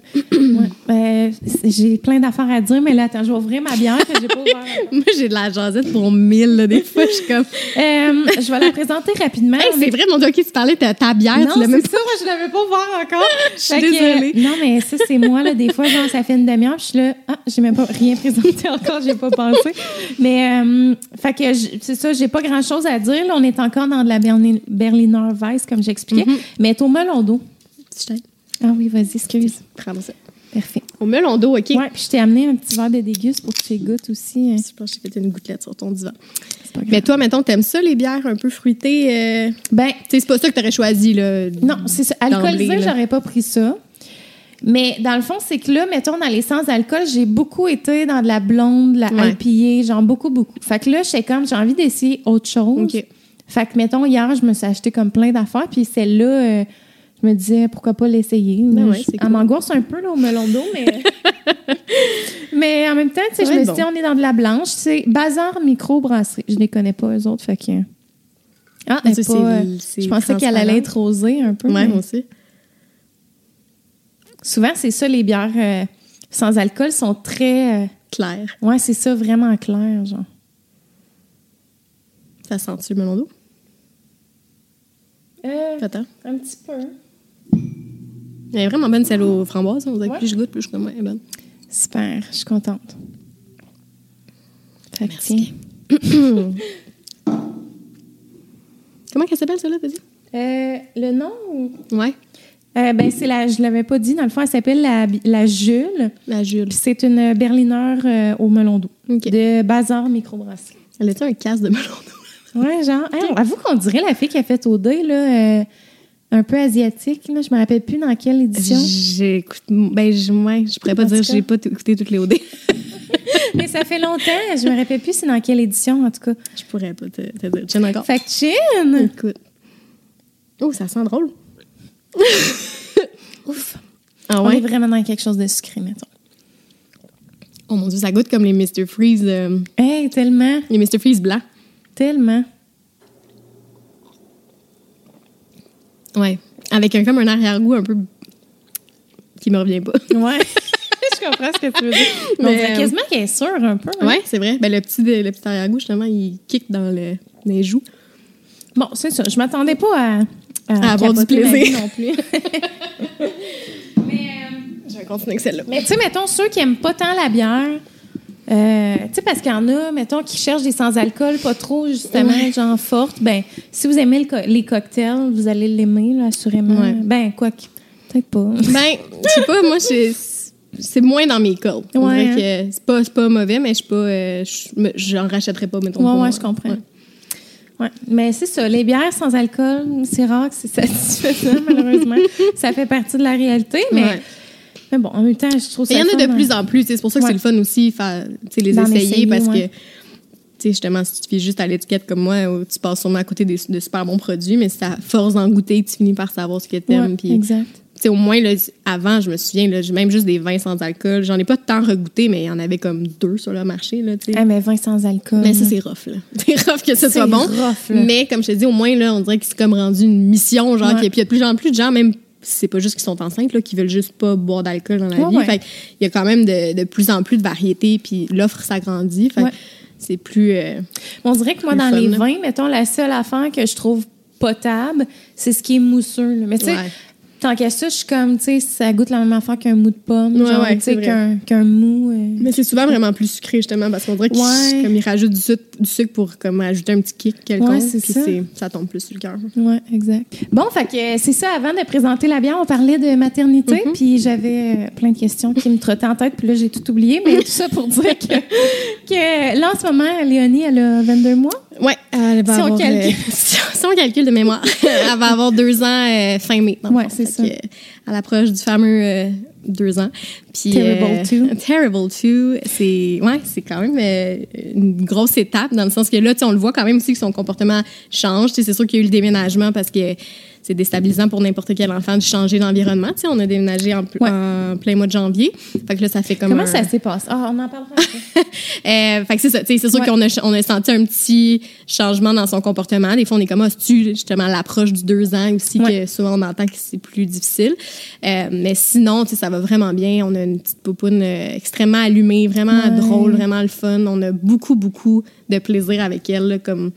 Ben, j'ai plein d'affaires à dire, mais là, attends, je vais ouvrir ma bière que j'ai pas ouvert. Moi, j'ai de la jasette pour mille. là, des fois, je suis comme. Euh, je vais la présenter rapidement. Hey, c'est vrai, mon Dieu, ok, tu parlais de ta bière, Non, tu l'as même c'est ça, moi, je l'avais pas ouvert encore. Je suis que, désolée. euh, non, mais ça, c'est moi, là. Des fois, genre, ça fait une demi-heure, je suis là, ah, j'ai même pas rien présenté encore, j'ai pas pensé. Mais, euh, fait que, je- c'est ça, j'ai pas grand-chose à dire. Là, on est encore dans de la Berlin- Comme j'expliquais. Mhm. Mais t'es au melon d'eau. Ah oui, vas-y, excuse. Prends ça. Parfait. Au melon d'eau, OK. Ouais, puis je t'ai amené un petit verre de déguste pour que tu goûtes aussi. euh, Je pense que j'ai fait une gouttelette sur ton divan. C'est pas grave. Mais toi, mettons, t'aimes ça, les bières un peu fruitées? euh, Ben, Tu sais, c'est pas ça que t'aurais choisi, là. Non, c'est ça. Alcoolisé, j'aurais pas pris ça. Mais dans le fond, c'est que là, mettons, dans les sans alcool, j'ai beaucoup été dans de la blonde, de la Ouais. IPA, genre beaucoup, beaucoup. Fait que là, j'étais comme, j'ai envie d'essayer autre chose. OK. Fait que, mettons, hier, je me suis acheté comme plein d'affaires, puis celle-là, euh, je me disais, pourquoi pas l'essayer? Ben ouais, c'est Elle cool. m'angoisse un peu, là, au melon d'eau, mais... mais en même temps, tu sais, je me suis dit, on est dans de la blanche. C'est Bazar Microbrasserie. Je les connais pas, eux autres, fait que... Ah, elle est pas, euh, je pensais qu'elle allait être rosée un peu. Ouais, mais- moi aussi. Souvent, c'est ça, les bières euh, sans alcool sont très. euh, Claire. ouais, c'est ça, vraiment clair, genre. Ça sent-tu le melon d'eau? Euh, Attends. un petit peu. Elle est vraiment bonne, celle aux framboises. On dirait que Ouais. plus je goûte, plus je comme, elle est bonne. Super, je suis contente. Fait Merci. Comment qu'elle s'appelle, celle-là, t'as dit? Euh, le nom? ou- Ouais. Euh, ben, c'est la. Je l'avais pas dit, dans le fond, elle s'appelle la, la Jules. La Jules. C'est une Berliner euh, au melon d'eau. De Bazar Microbrasserie. Elle a-tu un casque de melon d'eau? Ouais, genre. Hey, avoue qu'on dirait la fille qui a fait au dé, là. euh, un peu asiatique, là. Je me rappelle plus dans quelle édition. J'écoute. Ben, je, ouais, je pourrais pas dire que j'ai pas écouté toutes les OD. Mais ça fait longtemps. Je me rappelle plus c'est dans quelle édition, en tout cas. je pourrais pas te, te dire. Tiens encore. Fait que chin! Écoute. Oh, ça sent drôle. Ouf. Ah On est vraiment dans quelque chose de sucré, mettons. Oh mon dieu, ça goûte comme les Mr. Freeze. euh, Hey, tellement, les Mr. Freeze blancs. Tellement. Ouais. Avec un, comme un arrière-goût un peu. qui me revient pas. Ouais. je comprends ce que tu veux dire. Mais euh, quasiment qu'elle est sûre un peu. hein. Ouais, c'est vrai. Ben, le petit, le petit arrière-goût, justement, il kick dans, le, dans les joues. Bon, c'est ça. Je m'attendais pas à, À avoir du plaisir. non plus. mais, euh, Je vais continuer avec celle-là. mais tu sais, mettons, ceux qui aiment pas tant la bière, euh, tu sais, parce qu'il y en a, mettons, qui cherchent des sans-alcool pas trop, justement, Ouais. genre fortes, ben, si vous aimez le co- les cocktails, vous allez l'aimer, là, assurément. Ouais. Ben, quoi que, peut-être pas. Ben, je sais pas, moi, c'est moins dans mes cordes. On Ouais, que c'est pas, pas mauvais, mais je suis pas. euh, J'en rachèterais pas, mettons. Ouais, ouais, je comprends. Ouais. Ouais. Mais c'est ça, les bières sans alcool, c'est rare que c'est satisfaisant, malheureusement. ça fait partie de la réalité, mais, Ouais. Mais bon, en même temps, je trouve ça. Il y en a de hein. plus en plus. tu sais, C'est pour ça que Ouais. c'est le fun aussi, tu les essayer, essayer, parce ouais. que, tu sais, justement, si tu fais juste à l'étiquette comme moi, tu passes sûrement à côté des- de super bons produits, mais c'est à force d'en goûter tu finis par savoir ce que t'aimes. Ouais, puis, exact. tu sais, au moins, là, avant, je me souviens, là, j'ai même juste des vins sans alcool. J'en ai pas tant regoûté, mais il y en avait comme deux sur le marché, là, tu sais. Ah, mais vin sans alcool. Mais ça, c'est rough, là. C'est rough que ce soit bon. rough, là. Mais comme je te dis, au moins, là, on dirait que c'est comme rendu une mission, genre, Ouais. puis il y a de plus en plus de gens, même si c'est pas juste qu'ils sont enceintes, là, qui veulent juste pas boire d'alcool dans la vie. ouais. Fait il y a quand même de, de plus en plus de variétés, puis l'offre s'agrandit. Fait que Ouais. c'est plus. euh, On dirait que moi, dans fun, les là. vins, mettons, la seule affaire que je trouve potable, c'est ce qui est mousseux. là. Mais tu sais, Ouais. Tant qu'à ça, je suis comme, tu sais, ça goûte la même affaire qu'un mou de pomme, Ouais, genre, ouais, tu sais, qu'un qu'un mou. euh, Mais c'est souvent vraiment plus sucré, justement, parce qu'on dirait qu'ils Ouais. comme ils rajoutent du sucre, du sucre pour comme ajouter un petit kick quelconque. Ouais, c'est puis ça. c'est- ça tombe plus sur le cœur. Ouais, exact. Bon, fait que euh, c'est ça. Avant de présenter la bière, on parlait de maternité, Mhm. puis j'avais euh, plein de questions qui me trottaient en tête, puis là j'ai tout oublié, mais tout ça pour dire que, que là en ce moment, Léonie, elle a 22 mois. Ouais, elle va Si on calcule. euh, si on- si on calcule de mémoire, elle va avoir deux ans euh, fin mai. fond. c'est ça. euh, à l'approche du fameux euh, deux ans. Puis, Terrible two. Terrible two, c'est ouais, c'est quand même une grosse étape dans le sens que là, on le voit quand même aussi que son comportement change. C'est sûr qu'il y a eu le déménagement parce que c'est déstabilisant pour n'importe quel enfant de changer d'environnement. Tu sais, on a déménagé en, pl- Ouais. en plein mois de janvier. Fait que là, ça fait comme Comment un- ça s'est passé? Ah, on en parlera euh, fait que c'est ça, tu sais, c'est sûr Ouais. qu'on a, on a senti un petit changement dans son comportement. Des fois, on est comme, ah, tu justement l'approche du deux ans aussi, Ouais. que souvent on entend que c'est plus difficile. Euh, mais sinon, tu sais, ça va vraiment bien. On a une petite poupoune euh, extrêmement allumée, vraiment drôle, vraiment le fun. On a beaucoup, beaucoup de plaisir avec elle, là, comme...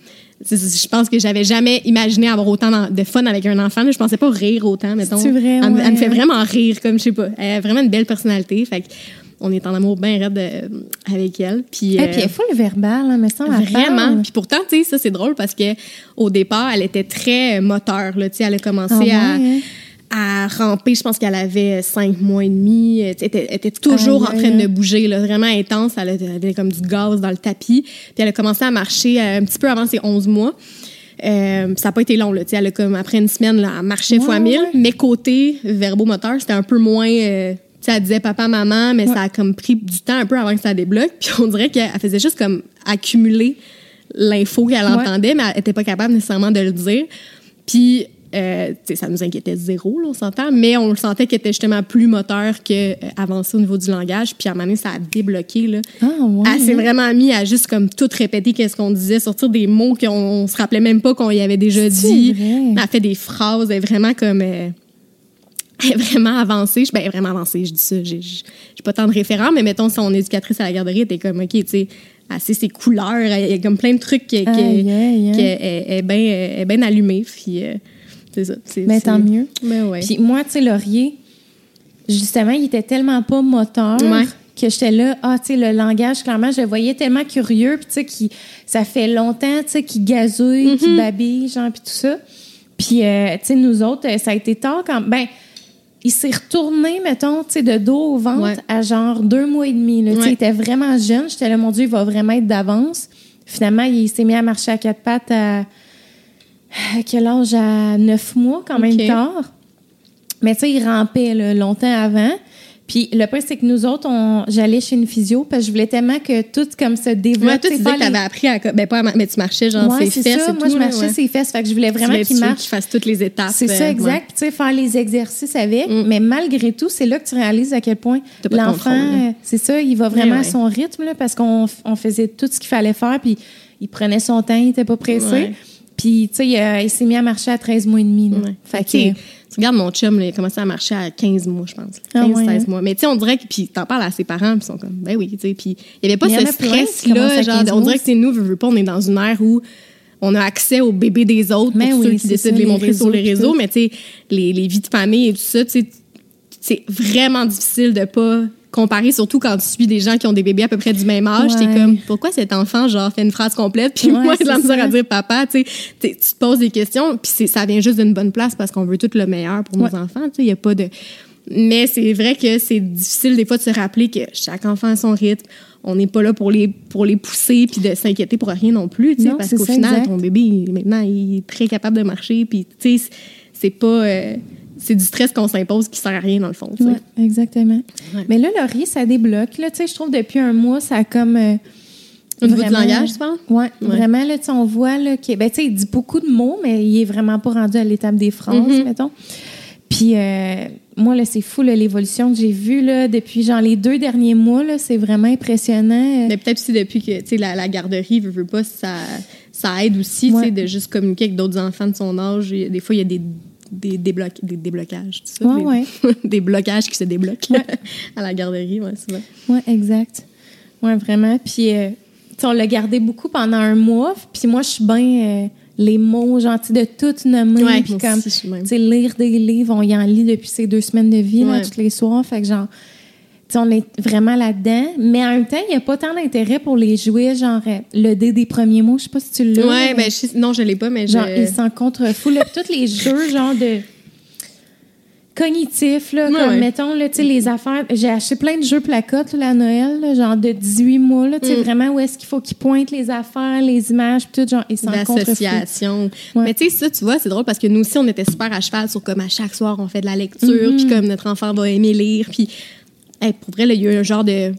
Je pense que j'avais jamais imaginé avoir autant de fun avec un enfant. Je pensais pas rire autant, mettons. C'est vrai, elle, ouais. elle me fait vraiment rire, comme je sais pas. Elle a vraiment une belle personnalité. Fait on est en amour bien raide euh, avec elle. Puis, Et euh, puis, il faut le verbal, hein, mais ça, elle Vraiment. Puis pourtant, tu sais, ça, c'est drôle parce que au départ, elle était très euh, moteur. Là, Tu sais, elle a commencé Ah ouais, à, hein? À ramper. Je pense qu'elle avait cinq mois et demi. Elle était, elle était toujours en train de bouger, là, vraiment intense. Elle avait- comme du gaz dans le tapis. Puis elle a commencé à marcher euh, un petit peu avant ses 11 mois. Euh, ça n'a pas été long. Là, elle a comme, après une semaine, là, elle marchait Ouais, fois mille. ouais. Mais côté verbomoteur, c'était un peu moins... euh, elle disait papa, maman, mais ça a comme pris du temps un peu avant que ça débloque. Puis on dirait qu'elle faisait juste comme accumuler l'info qu'elle entendait, mais elle n'était pas capable nécessairement de le dire. Puis, euh, ça nous inquiétait zéro, là, on s'entend, mais on le sentait qu'elle était justement plus moteur que euh, au niveau du langage. Puis à un moment donné, ça a débloqué. Là. Ah, ouais. Elle s'est vraiment mis à juste comme tout répéter qu'est-ce qu'on disait, sortir des mots qu'on on se rappelait même pas qu'on y avait déjà dit. vrai? Elle fait des phrases, elle est vraiment comme... euh, elle est vraiment avancée. Je- Ben, vraiment avancée, je dis ça. J'ai pas tant de référents, mais mettons, son éducatrice à la garderie était comme, OK, tu sais, sait ses couleurs, il y a comme plein de trucs qui, qui, est, est bien est bien allumée. Puis, euh, c'est ça. Mais tant mieux. Ouais. Puis moi, tu sais, Laurier, justement, il était tellement pas moteur Ouais. que j'étais là, ah, tu sais, le langage, clairement, je le voyais tellement curieux, puis tu sais, qui- ça fait longtemps, tu sais, qu'il gazouille, Mm-hmm. qu'il babille, genre, puis tout ça. Puis, euh, tu sais, nous autres, euh, ça a été tard quand... Ben, il s'est retourné, mettons, tu sais, de dos au ventre Ouais. à genre deux mois et demi. Là, Tu sais. Il était vraiment jeune. J'étais là, mon Dieu, il va vraiment être d'avance. Finalement, il s'est mis à marcher à quatre pattes à... À quel âge? À neuf mois, quand même tard. Mais tu sais, il rampait là, longtemps avant. Puis le pire, c'est que nous autres, on, j'allais chez une physio parce que je voulais tellement que tout comme se développe. Ouais, toi, tu tu sais, disais que t'avais appris à. Ben, pas à mais tu marchais, genre, Ouais, ses c'est fesses ça. et Moi, tout. je marchais ouais. ses fesses. Fait que je voulais vraiment qu'il marche. qu'il fasse toutes les étapes. C'est ça, euh, exact. Tu sais, faire les exercices avec. Mm. Mais malgré tout, c'est là que tu réalises à quel point T'as l'enfant, contrôle, euh, c'est ça, il va vraiment à son rythme là, parce qu'on on faisait tout ce qu'il fallait faire. Puis il prenait son temps, il était pas pressé. Puis, tu sais, il, a- il s'est mis à marcher à 13 mois et demi. là. Ouais. Fait Tu sais, que, tu regardes mon chum, là, il a commencé à marcher à 15 mois, je pense. 15, Ah ouais, 16 hein? mois. Mais tu sais, on dirait que, puis t'en parles à ses parents, puis ils sont comme, ben oui, tu sais, puis il y avait pas Mais ce stress-là, genre, 15 on dirait que c'est nous, veux, pas, on est dans une ère où on a accès aux bébés des autres Mais pour oui, ceux qui décident ça, de les montrer sur les réseaux, mais tu sais, les, les vies de famille et tout ça, tu sais, c'est vraiment difficile de pas comparer, surtout quand tu suis des gens qui ont des bébés à peu près du même âge. T'es Ouais. comme, pourquoi cet enfant, genre, fait une phrase complète, puis Ouais, moi, de la misère ça. à dire papa, tu t'es- tu te poses des questions, puis c'est- ça vient juste d'une bonne place parce qu'on veut tout le meilleur pour Ouais. nos enfants, tu sais, il y a pas de... Mais c'est vrai que c'est difficile des fois de se rappeler que chaque enfant a son rythme. On n'est pas là pour les, pour les pousser puis de s'inquiéter pour rien non plus, tu sais, parce qu'au final, exact. ton bébé, maintenant, il est très capable de marcher, puis tu sais, c'est pas... euh, c'est du stress qu'on s'impose qui sert à rien dans le fond. Ouais, exactement. Ouais. Mais là, Laurier, ça débloque. Là, tu sais, je trouve depuis un mois, ça a comme. euh, Au niveau du vraiment- langage, tu penses? Ouais, Ouais. vraiment, là, on voit là, qu'il ben, il dit beaucoup de mots, mais il est vraiment pas rendu à l'étape des phrases, Mhm. mettons. Puis, euh, moi, là, c'est fou, là, l'évolution que j'ai vue là, depuis genre les deux derniers mois. Là, c'est vraiment impressionnant. Mais peut-être aussi depuis que tu sais, la, la garderie, veut, veut pas, ça, ça aide aussi Ouais. de juste communiquer avec d'autres enfants de son âge. Des fois, il y a des, des, débloc- des déblocages, tout ça. Ouais, des, ouais. des blocages qui se débloquent Ouais. à la garderie, ouais, souvent. Oui, exact. Oui, vraiment. Puis, euh, on l'a gardé beaucoup pendant un mois. Puis moi, je suis bien euh, les mots gentils de tout nommer. Puis comme, tu sais, lire des livres, on y en lit depuis ces deux semaines de vie, là, tous les soirs. Fait que genre, on est vraiment là-dedans. Mais en même temps, il n'y a pas tant d'intérêt pour les jouer, genre euh, le dé des premiers mots. Je sais pas si tu l'as. Ouais, mais ben, je non, je l'ai pas, mais Genre, je. ils s'en contrefoutent. Tous les jeux, genre de. cognitifs, là, Ouais, comme, ouais. mettons, là, tu sais, les affaires. J'ai acheté plein de jeux placotes, là, à Noël, là, genre de 18 mois, là, tu sais, Mm. vraiment où est-ce qu'il faut qu'ils pointent les affaires, les images, puis tout, genre, et sans contrefou. d'association. Ouais. Mais tu sais, ça, tu vois, c'est drôle parce que nous aussi, on était super à cheval sur comme à chaque soir, on fait de la lecture, Mm-hmm. puis comme notre enfant va aimer lire. Puis, hey, pour vrai, là, il y a eu un genre de.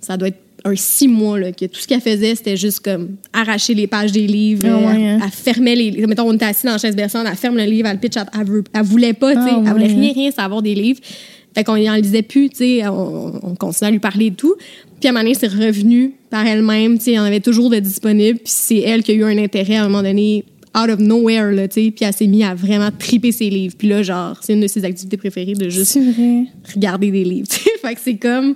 Ça doit être un six mois, là, que tout ce qu'elle faisait, c'était juste comme arracher les pages des livres. Ouais, elle, hein. elle fermait les. Mettons, on était assis dans la chaise berçante, elle ferme le livre, elle pitch, elle, elle, veut- elle voulait pas, tu sais, Ah elle voulait ouais, rien, rien savoir des livres. Fait qu'on n'en lisait plus, tu sais, on, on continuait à lui parler et tout. Puis à un moment donné, c'est revenu par elle-même, tu sais, il y en avait toujours de disponibles. Puis c'est elle qui a eu un intérêt à un moment donné, out of nowhere, là, tu sais. Puis elle s'est mise à vraiment triper ses livres. Puis là, genre, c'est une de ses activités préférées de juste C'est vrai. regarder des livres. Fait que c'est comme...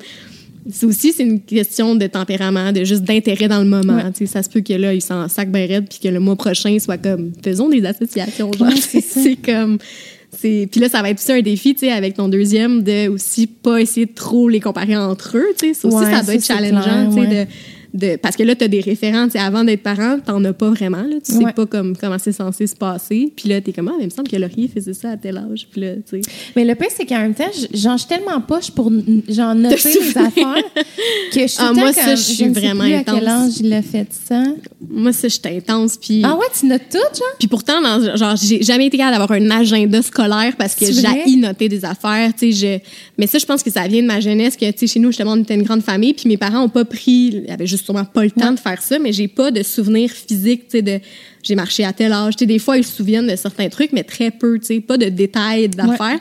C'est aussi, c'est une question de tempérament, de juste d'intérêt dans le moment. Ouais. Tu sais, ça se peut que là, il s'en sac ben raide, puis que le mois prochain soit comme, faisons des associations. Genre, Ouais, c'est comme, c'est, puis là, ça va être aussi un défi, tu sais, avec ton deuxième, de aussi pas essayer de trop les comparer entre eux, tu sais. Ça aussi, Ouais, ça doit ça, être challengeant, tu sais, de, de, parce que là, tu as des référents, avant d'être parent, t'en as pas vraiment, là. Tu sais Ouais. pas comme, comment c'est censé se passer. Puis là, t'es comme, ah, mais il me semble que Laurier faisait ça à tel âge. Puis là, tu sais. Mais le pire, c'est qu'en même temps, j'en suis tellement poche pour n- genre noter les affaires que je suis Ah, moi, ça, je suis vraiment plus à intense. quel âge il a fait ça. Moi, ça, j'étais intense. Puis. Ah ouais, tu notes tout, genre? Puis pourtant, dans- genre, j'ai jamais été capable d'avoir un agenda scolaire parce que j'ai noter des affaires, tu sais, je... Mais ça, je pense que ça vient de ma jeunesse, que, tu sais, chez nous, justement, on était une grande famille, puis mes parents ont pas pris, ils avaient justement pas le temps de faire ça, mais j'ai pas de souvenirs physiques, tu sais, de j'ai marché à tel âge, tu sais, des fois, ils se souviennent de certains trucs, mais très peu, tu sais, pas de détails d'affaires.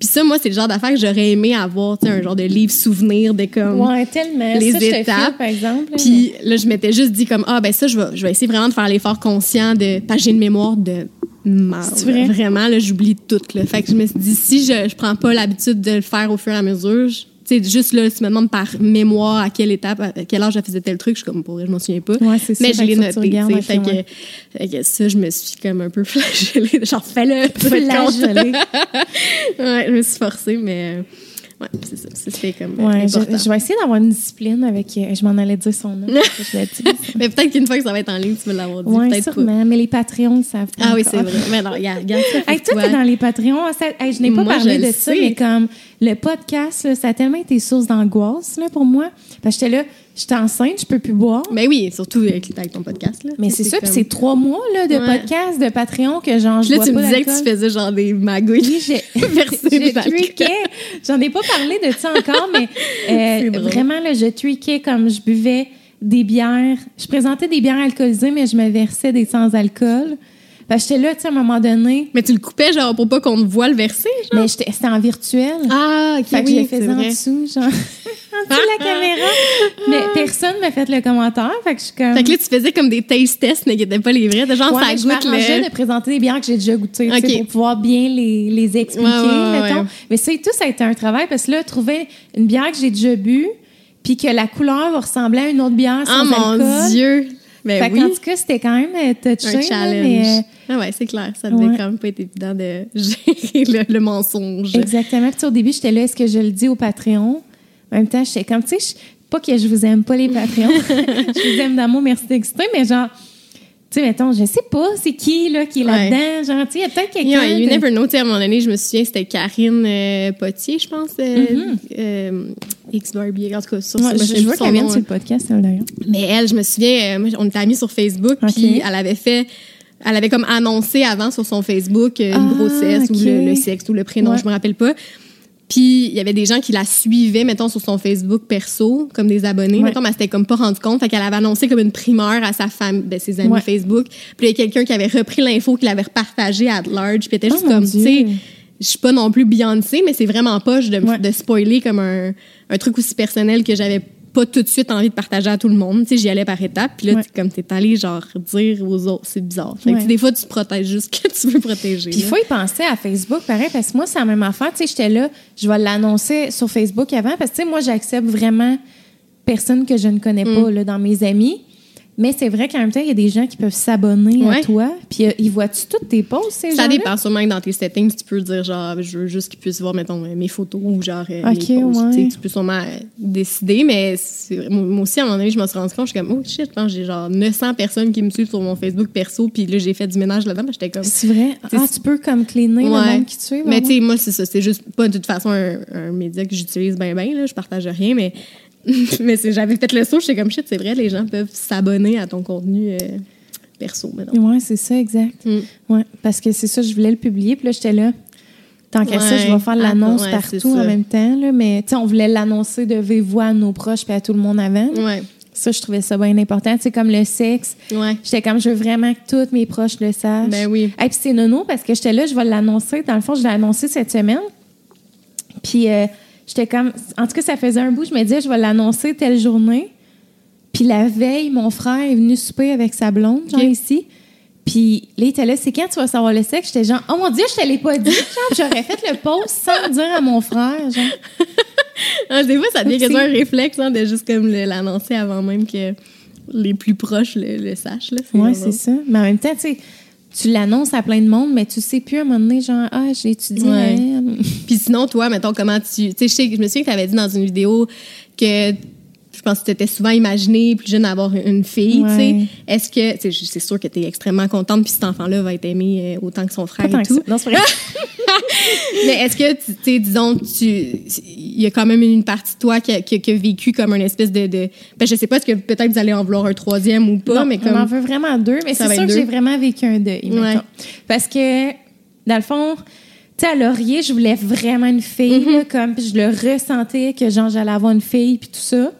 Puis ça, moi, c'est le genre d'affaires que j'aurais aimé avoir, tu sais, un genre de livre souvenir de comme Ouais, tellement. les ça, étapes. par exemple. Puis là, je m'étais juste dit comme ah ben ça je vais je vais essayer vraiment de faire l'effort conscient de parce que j'ai une mémoire de mal. Vrai? Vraiment là, j'oublie tout là. Fait que je me suis dit si je je prends pas l'habitude de le faire au fur et à mesure, je- sais juste là, si tu me demandes par mémoire à quelle étape, à quel âge je faisais tel truc, je suis comme pour vrai, je m'en souviens pas. Ouais, c'est. Mais je l'ai tu noté. tu sais. fait, que, fait que ça, je me suis comme un peu flagellée. Genre, fais-le. tu? Flageoler. ouais, je me suis forcée, mais ouais, c'est ça. C'était comme Ouais, je, vais essayer d'avoir une discipline avec. euh, je m'en allais dire son nom. je l'ai dit. Mais peut-être qu'une fois que ça va être en ligne, tu vas l'avoir dit. Ouais, peut-être pas. sûrement. Mais les Patreons savent pas Ah oui, c'est vrai. Mais non, regarde, regarde ça. Hey, toi, dans les Patreons. Hey, je n'ai pas Moi, parlé de ça, sais. mais comme le podcast, là, ça a tellement été source d'angoisse pour moi. Parce que j'étais là, j'étais enceinte, je peux plus boire. Mais oui, surtout avec, avec ton podcast. Là. Mais c'est ça, puis c'est trois mois là, de Ouais. podcast, de Patreon que je Puis là, tu me disais que tu faisais genre des magouilles. Oui, j'ai je. J'en ai pas parlé de ça encore, mais euh, vraiment, là, je tweakais comme je buvais des bières. Je présentais des bières alcoolisées, mais je me versais des sans-alcool. Fait que j'étais là, tu sais, à un moment donné, Mais tu le coupais, genre, pour pas qu'on te voit le verser, genre? mais j'étais- c'était en virtuel. Ah, ok, fait que je oui, le c'est faisais en vrai. dessous, genre, en dessous de la caméra. Mais personne m'a fait le commentaire, fait que je suis comme... Fait que là, tu faisais comme des taste tests, mais qui n'étaient pas les vrais. De genre, Ouais, ça je goûte le... de présenter des bières que j'ai déjà goûtées tu sais, Ok. pour pouvoir bien les, les expliquer, Ouais, ouais, mettons. Mais ça et tout, ça a été un travail parce que là, trouver une bière que j'ai déjà bu puis que la couleur va ressembler à une autre bière sans Oh mon alcool. Dieu! Ben fait oui, qu'en tout cas, c'était quand même euh, touché. un challenge. mais, euh, Ah ouais, c'est clair. Ça devait Ouais. quand même pas être évident de gérer le, le mensonge. exactement. Puis au début, j'étais là, est-ce que je le dis au Patreon? En même temps, j'étais comme, tu sais, je- pas que je vous aime pas les Patreons. je vous aime d'amour, merci d'exister, mais genre, tu sais, mettons, je sais pas c'est qui, là, qui est là-dedans. Genre, tu sais, il y a peut-être quelqu'un. Yeah, you never know. Tu sais, à un moment donné, je me souviens, c'était Karine euh, Potier, je pense, euh, euh, X Barbie. En tout cas, sur Mm-hmm. Ouais, je, vois qu'elle vient sur le podcast, elle, d'ailleurs. Mais elle, je me souviens, euh, moi, on était amis sur Facebook, Ok. puis elle avait fait, elle avait comme annoncé avant sur son Facebook euh, une Ah, grossesse ou le sexe ou le prénom, Ouais. je me rappelle pas. Puis il y avait des gens qui la suivaient, mettons, sur son Facebook perso, comme des abonnés. Ouais. Mettons, mais elle s'était comme pas rendu compte. Fait qu'elle avait annoncé comme une primeur à sa femme, ben, ses amis Ouais. Facebook. Puis il y a quelqu'un qui avait repris l'info, qui l'avait repartagé à large. Puis était Oh, juste mon comme, tu sais, je suis pas non plus Beyoncé, mais c'est vraiment poche de, Ouais. de spoiler comme un, un truc aussi personnel que j'avais pas tout de suite envie de partager à tout le monde. Tu sais, j'y allais par étapes. Puis là, Ouais. comme t'es allé, genre, dire aux autres, c'est bizarre. Fait que, Ouais. des fois, tu protèges juste ce que tu veux protéger. Puis il faut y penser à Facebook, pareil, parce que moi, c'est la même affaire. Tu sais, j'étais là, je vais l'annoncer sur Facebook avant, parce que, moi, j'accepte vraiment personne que je ne connais Mm. pas là, dans mes amis. Mais c'est vrai qu'en même temps, il y a des gens qui peuvent s'abonner Ouais. à toi. Puis euh, ils voient-tu toutes tes posts, ces Ça dépend sûrement que dans tes settings, tu peux dire genre je veux juste qu'ils puissent voir mettons mes photos ou genre euh, Ok, mes posts. ouais. Tu peux sûrement euh, décider, mais moi aussi à un moment donné, je me suis rendu compte, je suis comme oh shit, je pense que j'ai genre 900 personnes qui me suivent sur mon Facebook perso, puis là j'ai fait du ménage là-dedans, j'étais comme C'est vrai? Ah, tu peux comme cleaner le Ouais. monde qui te suit? Mais tu sais, moi, c'est ça. C'est juste pas de toute façon un, un média que j'utilise bien, bien. Là, je partage rien, mais, mais c'est- j'avais fait le saut. J'étais comme shit, c'est vrai, les gens peuvent s'abonner à ton contenu euh, perso. Ouais, c'est ça, exact. Mm. Ouais, parce que c'est ça, je voulais le publier, puis là, j'étais là. Tant qu'à ça, je vais faire l'annonce Ah, ouais, c'est partout en même temps, là. Mais, tu sais, on voulait l'annoncer de vive à nos proches puis à tout le monde avant. Ouais. Ça, je trouvais ça bien important. Tu sais, comme le sexe. Ouais. J'étais comme, je veux vraiment que tous mes proches le sachent. Ben oui. Et puis c'est nono parce que j'étais là, je vais l'annoncer. Dans le fond, je l'ai annoncé cette semaine. Puis euh, j'étais comme, en tout cas, ça faisait un bout. Je me disais, je vais l'annoncer telle journée. Puis la veille, mon frère est venu souper avec sa blonde, genre ici. Puis là, il était là, c'est quand tu vas savoir le sexe? J'étais genre, oh mon Dieu, je te l'ai pas dit. Genre, j'aurais fait le post sans le dire à mon frère. Genre. Ah, des fois, ça devient quasiment un réflexe hein, de juste comme l'annoncer avant même que les plus proches le, le sachent. Ouais, vraiment- c'est ça. Mais en même temps, tu sais, tu l'annonces à plein de monde, mais tu sais plus à un moment donné, genre, ah, j'ai étudié Ouais. Puis sinon, toi, mettons, comment tu. Tu sais, je sais que- je me souviens que tu avais dit dans une vidéo que je pense que tu t'étais souvent imaginé plus jeune avoir une fille, tu sais. Ouais. Est-ce que. C'est sûr que tu es extrêmement contente, puis cet enfant-là va être aimé euh, autant que son frère Pas et tout. Non, c'est vrai. Mais est-ce que, tu sais, disons, tu. Il y a quand même une partie de toi qui a, qui a- qui a vécu comme une espèce de. de ben, je sais pas, est-ce que peut-être vous allez en vouloir un troisième ou pas, Non, mais On en comme. veut vraiment deux, mais c'est sûr que j'ai vraiment vécu un deuil. Ouais. Parce que, dans le fond, tu sais, à Laurier, je voulais vraiment une fille, Mm-hmm. là, comme, puis je le ressentais que, genre, j'allais avoir une fille, puis tout ça.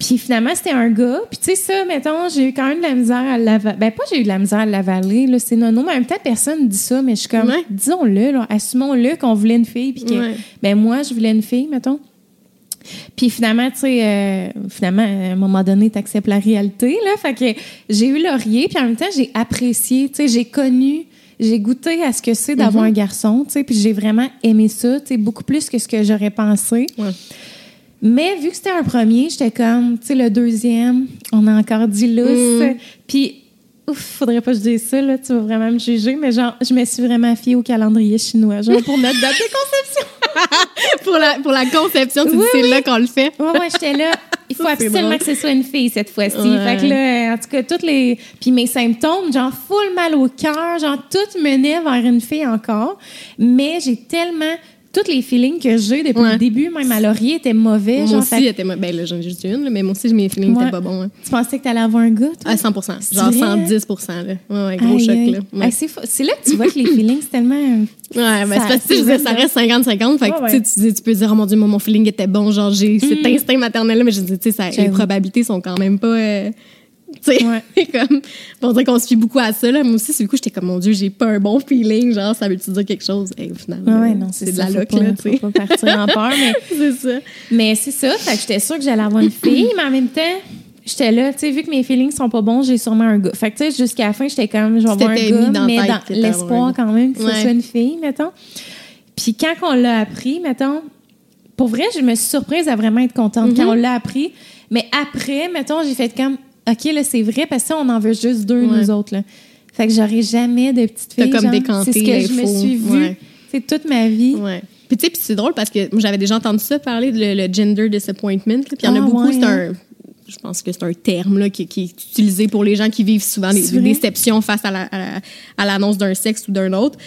Puis finalement, c'était un gars. Puis tu sais, ça, mettons, j'ai eu quand même de la misère à l'avaler. Ben, pas j'ai eu de la misère à l'avaler, là, c'est nono, mais en même temps, personne dit ça, mais je suis comme, Ouais. disons-le, là, assumons-le qu'on voulait une fille, puis que, Ouais. ben, moi, je voulais une fille, mettons. Puis finalement, tu sais, euh, finalement, à un moment donné, tu acceptes la réalité, là. Fait que j'ai eu Laurier, puis en même temps, j'ai apprécié, tu sais, j'ai connu, j'ai goûté à ce que c'est d'avoir un garçon, tu sais, puis j'ai vraiment aimé ça, tu sais, beaucoup plus que ce que j'aurais pensé. Ouais. Mais vu que c'était un premier, j'étais comme, tu sais, le deuxième, on a encore dit lousse. Mm. Puis, ouf, faudrait pas que je dise ça, là, tu vas vraiment me juger, mais genre, je me suis vraiment fiée au calendrier chinois, genre, pour notre date de conception. pour, la, pour la conception, tu dis Oui, c'est oui. là qu'on le fait. Ouais, ouais, j'étais là. Il faut Ça, absolument drôle. que ce soit une fille cette fois-ci. Ouais. Fait que là, en tout cas, toutes les. Puis mes symptômes, genre full mal au cœur, genre tout menait vers une fille encore. Mais j'ai tellement. Tous les feelings que j'ai depuis Ouais. le début, même à Laurier, étaient mauvais. Moi genre, aussi, fait- était, ben là, j'en ai juste une, là, mais moi aussi, mes feelings Ouais. étaient pas bons. hein. tu pensais que t'allais avoir un gars, toi? À 100 C'est Genre vrai? 110 là. Ouais, ouais, gros Aïe, choc, aïe. là. Ouais. C'est là que tu vois que les feelings, c'est tellement. Ouais, ben, c'est parce que ça reste 50-50. Fait que, tu sais, tu, peux dire, oh mon Dieu, moi, mon feeling était bon. Genre, j'ai cet instinct maternel-là, mais je dis, tu sais, les probabilités sont quand même pas. euh, Ouais. comme. On dirait qu'on se fie beaucoup à ça, là. Moi aussi, c'est du coup, j'étais comme, mon Dieu, j'ai pas un bon feeling. Genre, ça veut-tu dire quelque chose? Et au final, Ouais, ouais, euh, non, c'est de la faut tu sais. faut pas partir en peur, mais C'est ça. Mais c'est ça, fait que j'étais sûre que j'allais avoir une fille, mais en même temps, j'étais là, tu sais, vu que mes feelings sont pas bons, j'ai sûrement un gars. Fait que, tu sais, jusqu'à la fin, j'étais comme, je vais avoir un gars, dans mais dans l'espoir quand même que Ouais. ce soit une fille, mettons. Puis quand on l'a appris, mettons, pour vrai, je me suis surprise à vraiment être contente Mm-hmm. quand on l'a appris. Mais après, mettons, j'ai fait comme, OK, là, c'est vrai, parce que ça, on en veut juste deux, Ouais. nous autres, là. Fait que j'aurai jamais de petite T'as fille. comme décanté C'est ce que je me suis vue. C'est toute ma vie. Ouais. Puis tu sais, c'est drôle parce que j'avais déjà entendu ça parler de le, le gender disappointment. Puis il y en a Ah, beaucoup, ouais, c'est hein? un. Je pense que c'est un terme là, qui, qui est utilisé pour les gens qui vivent souvent des, déceptions face à la- à la- à l'annonce d'un sexe ou d'un autre.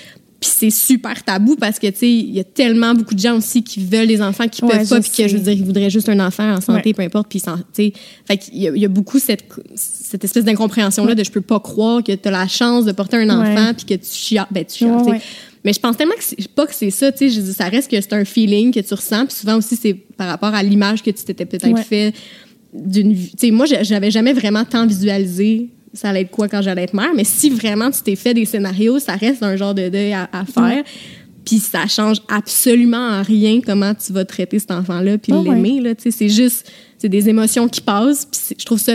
Puis c'est super tabou parce que, tu sais, il y a tellement beaucoup de gens aussi qui veulent des enfants qui Ouais, peuvent pas, puis que, je veux dire, ils voudraient juste un enfant en santé, Ouais. peu importe, puis sais. Fait qu'il y a, il y a beaucoup cette, cette espèce d'incompréhension-là de je peux pas croire que tu as la chance de porter un enfant, puis que tu chiales. Ben, tu chiales. Mais je pense tellement que c'est pas que c'est ça, tu sais, je dis ça reste que c'est un feeling que tu ressens, puis souvent aussi c'est par rapport à l'image que tu t'étais peut-être fait d'une tu sais moi j'a- j'avais jamais vraiment tant visualisé ça allait être quoi quand j'allais être mère, mais si vraiment tu t'es fait des scénarios, ça reste un genre de deuil à, à faire. Puis ça change absolument en rien comment tu vas traiter cet enfant-là puis Oh, ouais. l'aimer sais, c'est juste c'est des émotions qui passent, puis je trouve ça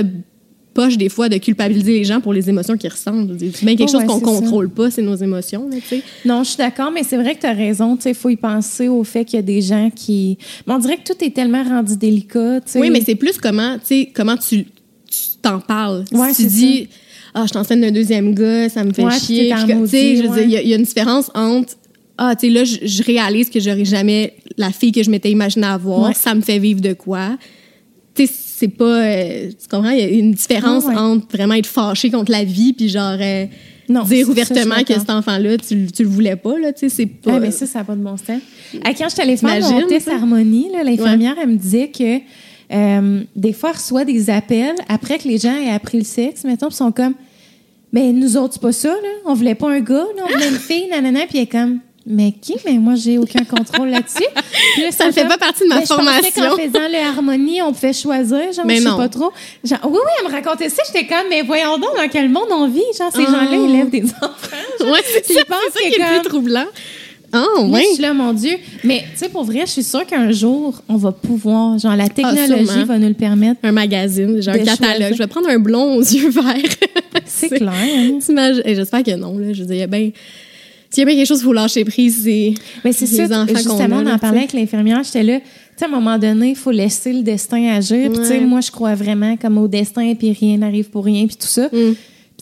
poche des fois de culpabiliser les gens pour les émotions qu'ils ressentent. C'est bien quelque Oh, chose ouais, qu'on ça. contrôle pas, c'est nos émotions, là. Non, je suis d'accord, mais c'est vrai que tu as raison. Il faut y penser au fait qu'il y a des gens qui. Mais on dirait que tout est tellement rendu délicat. Oui, mais c'est plus comment, comment tu, tu t'en parles. Ouais, si c'est tu dis, ah, je suis enceinte d'un deuxième gars, ça me fait Ouais, chier. tu sais, je veux il y a- il y, a une différence entre, ah, tu sais, là, je, je réalise que j'aurais jamais la fille que je m'étais imaginée avoir. Ouais. Ça me fait vivre de quoi. Tu sais, c'est pas, euh, tu comprends? Il y a une différence entre vraiment être fâché contre la vie puis genre, euh, Non, dire ça, ouvertement que cet enfant-là, tu, tu le voulais pas, là, tu sais, c'est pas. Ouais, mais ça, ça n'a pas de bon sens. À quand je suis allée faire mon test harmonie, l'infirmière, elle me disait que euh, des fois, reçoit des appels après que les gens aient appris le sexe, mettons, puis sont comme, mais nous autres, c'est pas ça, là. On voulait pas un gars, là, on voulait une fille, nanana, puis elle est comme, mais qui? Mais moi, j'ai aucun contrôle là-dessus. Là, Ça ne fait pas partie de ma Je pensais formation. qu'en faisant le harmonie, on pouvait choisir, genre, Mais je sais non. pas trop. Genre, oui, oui, elle me racontait ça, j'étais comme, mais voyons donc, dans quel monde on vit? Genre, ces Oh. gens-là, ils élèvent des enfants. Ouais, c'est ça, je ça qui est le plus troublant. Ah, ouais. je suis là, mon Dieu. Mais, tu sais, pour vrai, je suis sûre qu'un jour, on va pouvoir, genre, la technologie Ah, sûrement. va nous le permettre. Un magazine, j'ai un catalogue. Je vais prendre un blond aux yeux verts. C'est clair. hein. Et J'espère que non. Là. Je veux dire, il y a bien. S'il y a bien quelque chose qu'il faut lâcher prise, c'est. Mais c'est ça, enfants justement, a, on en parlait avec l'infirmière, j'étais là, tu sais, à un moment donné, il faut laisser le destin agir. Puis, tu sais, Ouais. moi, je crois vraiment comme au destin, puis rien n'arrive pour rien, puis tout ça. Mm.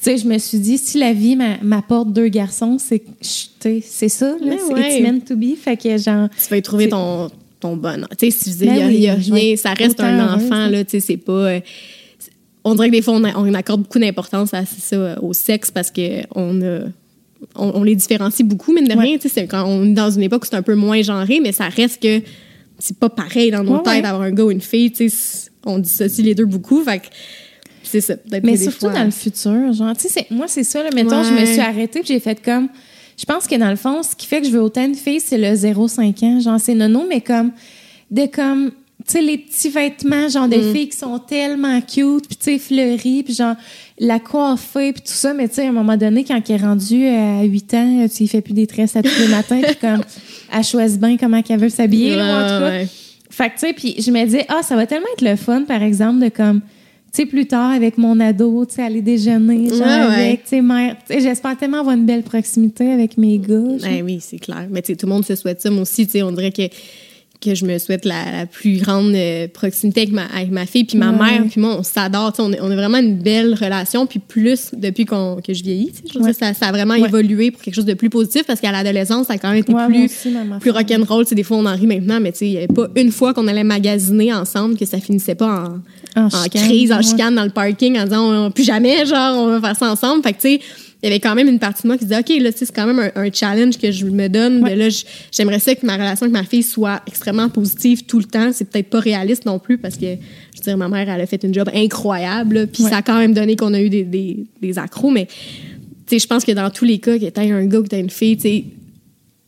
Sais, je me suis dit, si la vie m'a- m'apporte deux garçons, c'est c'est ça, là, Mais c'est ouais. it's meant to be. Fait que, genre, Tu vas y trouver ton, ton bonheur. Tu sais, si je dis, il Ben y a, oui, il y a rien, ça reste autant un enfant, là, tu sais, c'est pas. euh, on dirait que des fois, on, a- on accorde beaucoup d'importance à ça, euh, au sexe parce que on a. On, on les différencie beaucoup, mais de Ouais. rien, tu sais, c'est quand on est dans une époque où c'est un peu moins genré, mais ça reste que c'est pas pareil dans nos Ouais, têtes d'avoir un gars ou une fille, tu sais, c'est- on dissocie les deux beaucoup, fait que c'est ça. Mais des surtout fois- dans le futur, genre, tu sais, moi, c'est ça, là, mettons, je me Ouais. suis arrêtée puis j'ai fait comme, je pense que dans le fond, ce qui fait que je veux autant de filles, c'est le 0-5 ans, genre, c'est nono, mais comme, de comme, tu sais, les petits vêtements, genre, Mm. de filles qui sont tellement cute, puis tu sais, fleuries, puis genre, la coiffée, puis tout ça, mais tu sais, à un moment donné, quand elle est rendue à 8 ans, tu sais, il fait plus des tresses à tous les matins, puis comme, elle choisit bien comment qu'elle veut s'habiller, là, en tout cas. Ouais, ouais. Fait que, tu sais, puis je me dis, ah, ça va tellement être le fun, par exemple, de comme, tu sais, plus tard, avec mon ado, tu sais, aller déjeuner, genre, Ouais, ouais. avec, tu sais, mère. J'espère tellement avoir une belle proximité avec mes gars. Ben oui, c'est clair. Mais tu sais, tout le monde se souhaite ça. Moi aussi, tu sais, on dirait que, que je me souhaite la, la plus grande euh, proximité avec ma, avec ma fille. Puis ma Ouais. mère, puis moi, on s'adore. On, on a vraiment une belle relation. Puis plus depuis que je vieillis, tu sais, je Ouais. ça, ça a vraiment Ouais. évolué pour quelque chose de plus positif parce qu'à l'adolescence, ça a quand même été plus, aussi, plus rock'n'roll. Tu sais, des fois, on en rit maintenant, mais tu sais, il n'y avait pas une fois qu'on allait magasiner ensemble que ça finissait pas en, En en chicane, crise, en ouais. chicane dans le parking en disant on- plus jamais, genre, on va faire ça ensemble. Fait que, tu sais, il y avait quand même une partie de moi qui disait, OK, là, c'est quand même un, un challenge que je me donne. Ouais. Là, j'aimerais ça que ma relation avec ma fille soit extrêmement positive tout le temps. C'est peut-être pas réaliste non plus parce que, je veux dire, ma mère, elle a fait une job incroyable. là, Puis Ouais. ça a quand même donné qu'on a eu des, des, des accros. Mais, tu sais, je pense que dans tous les cas, que t'aies un gars ou que t'aies une fille, tu sais,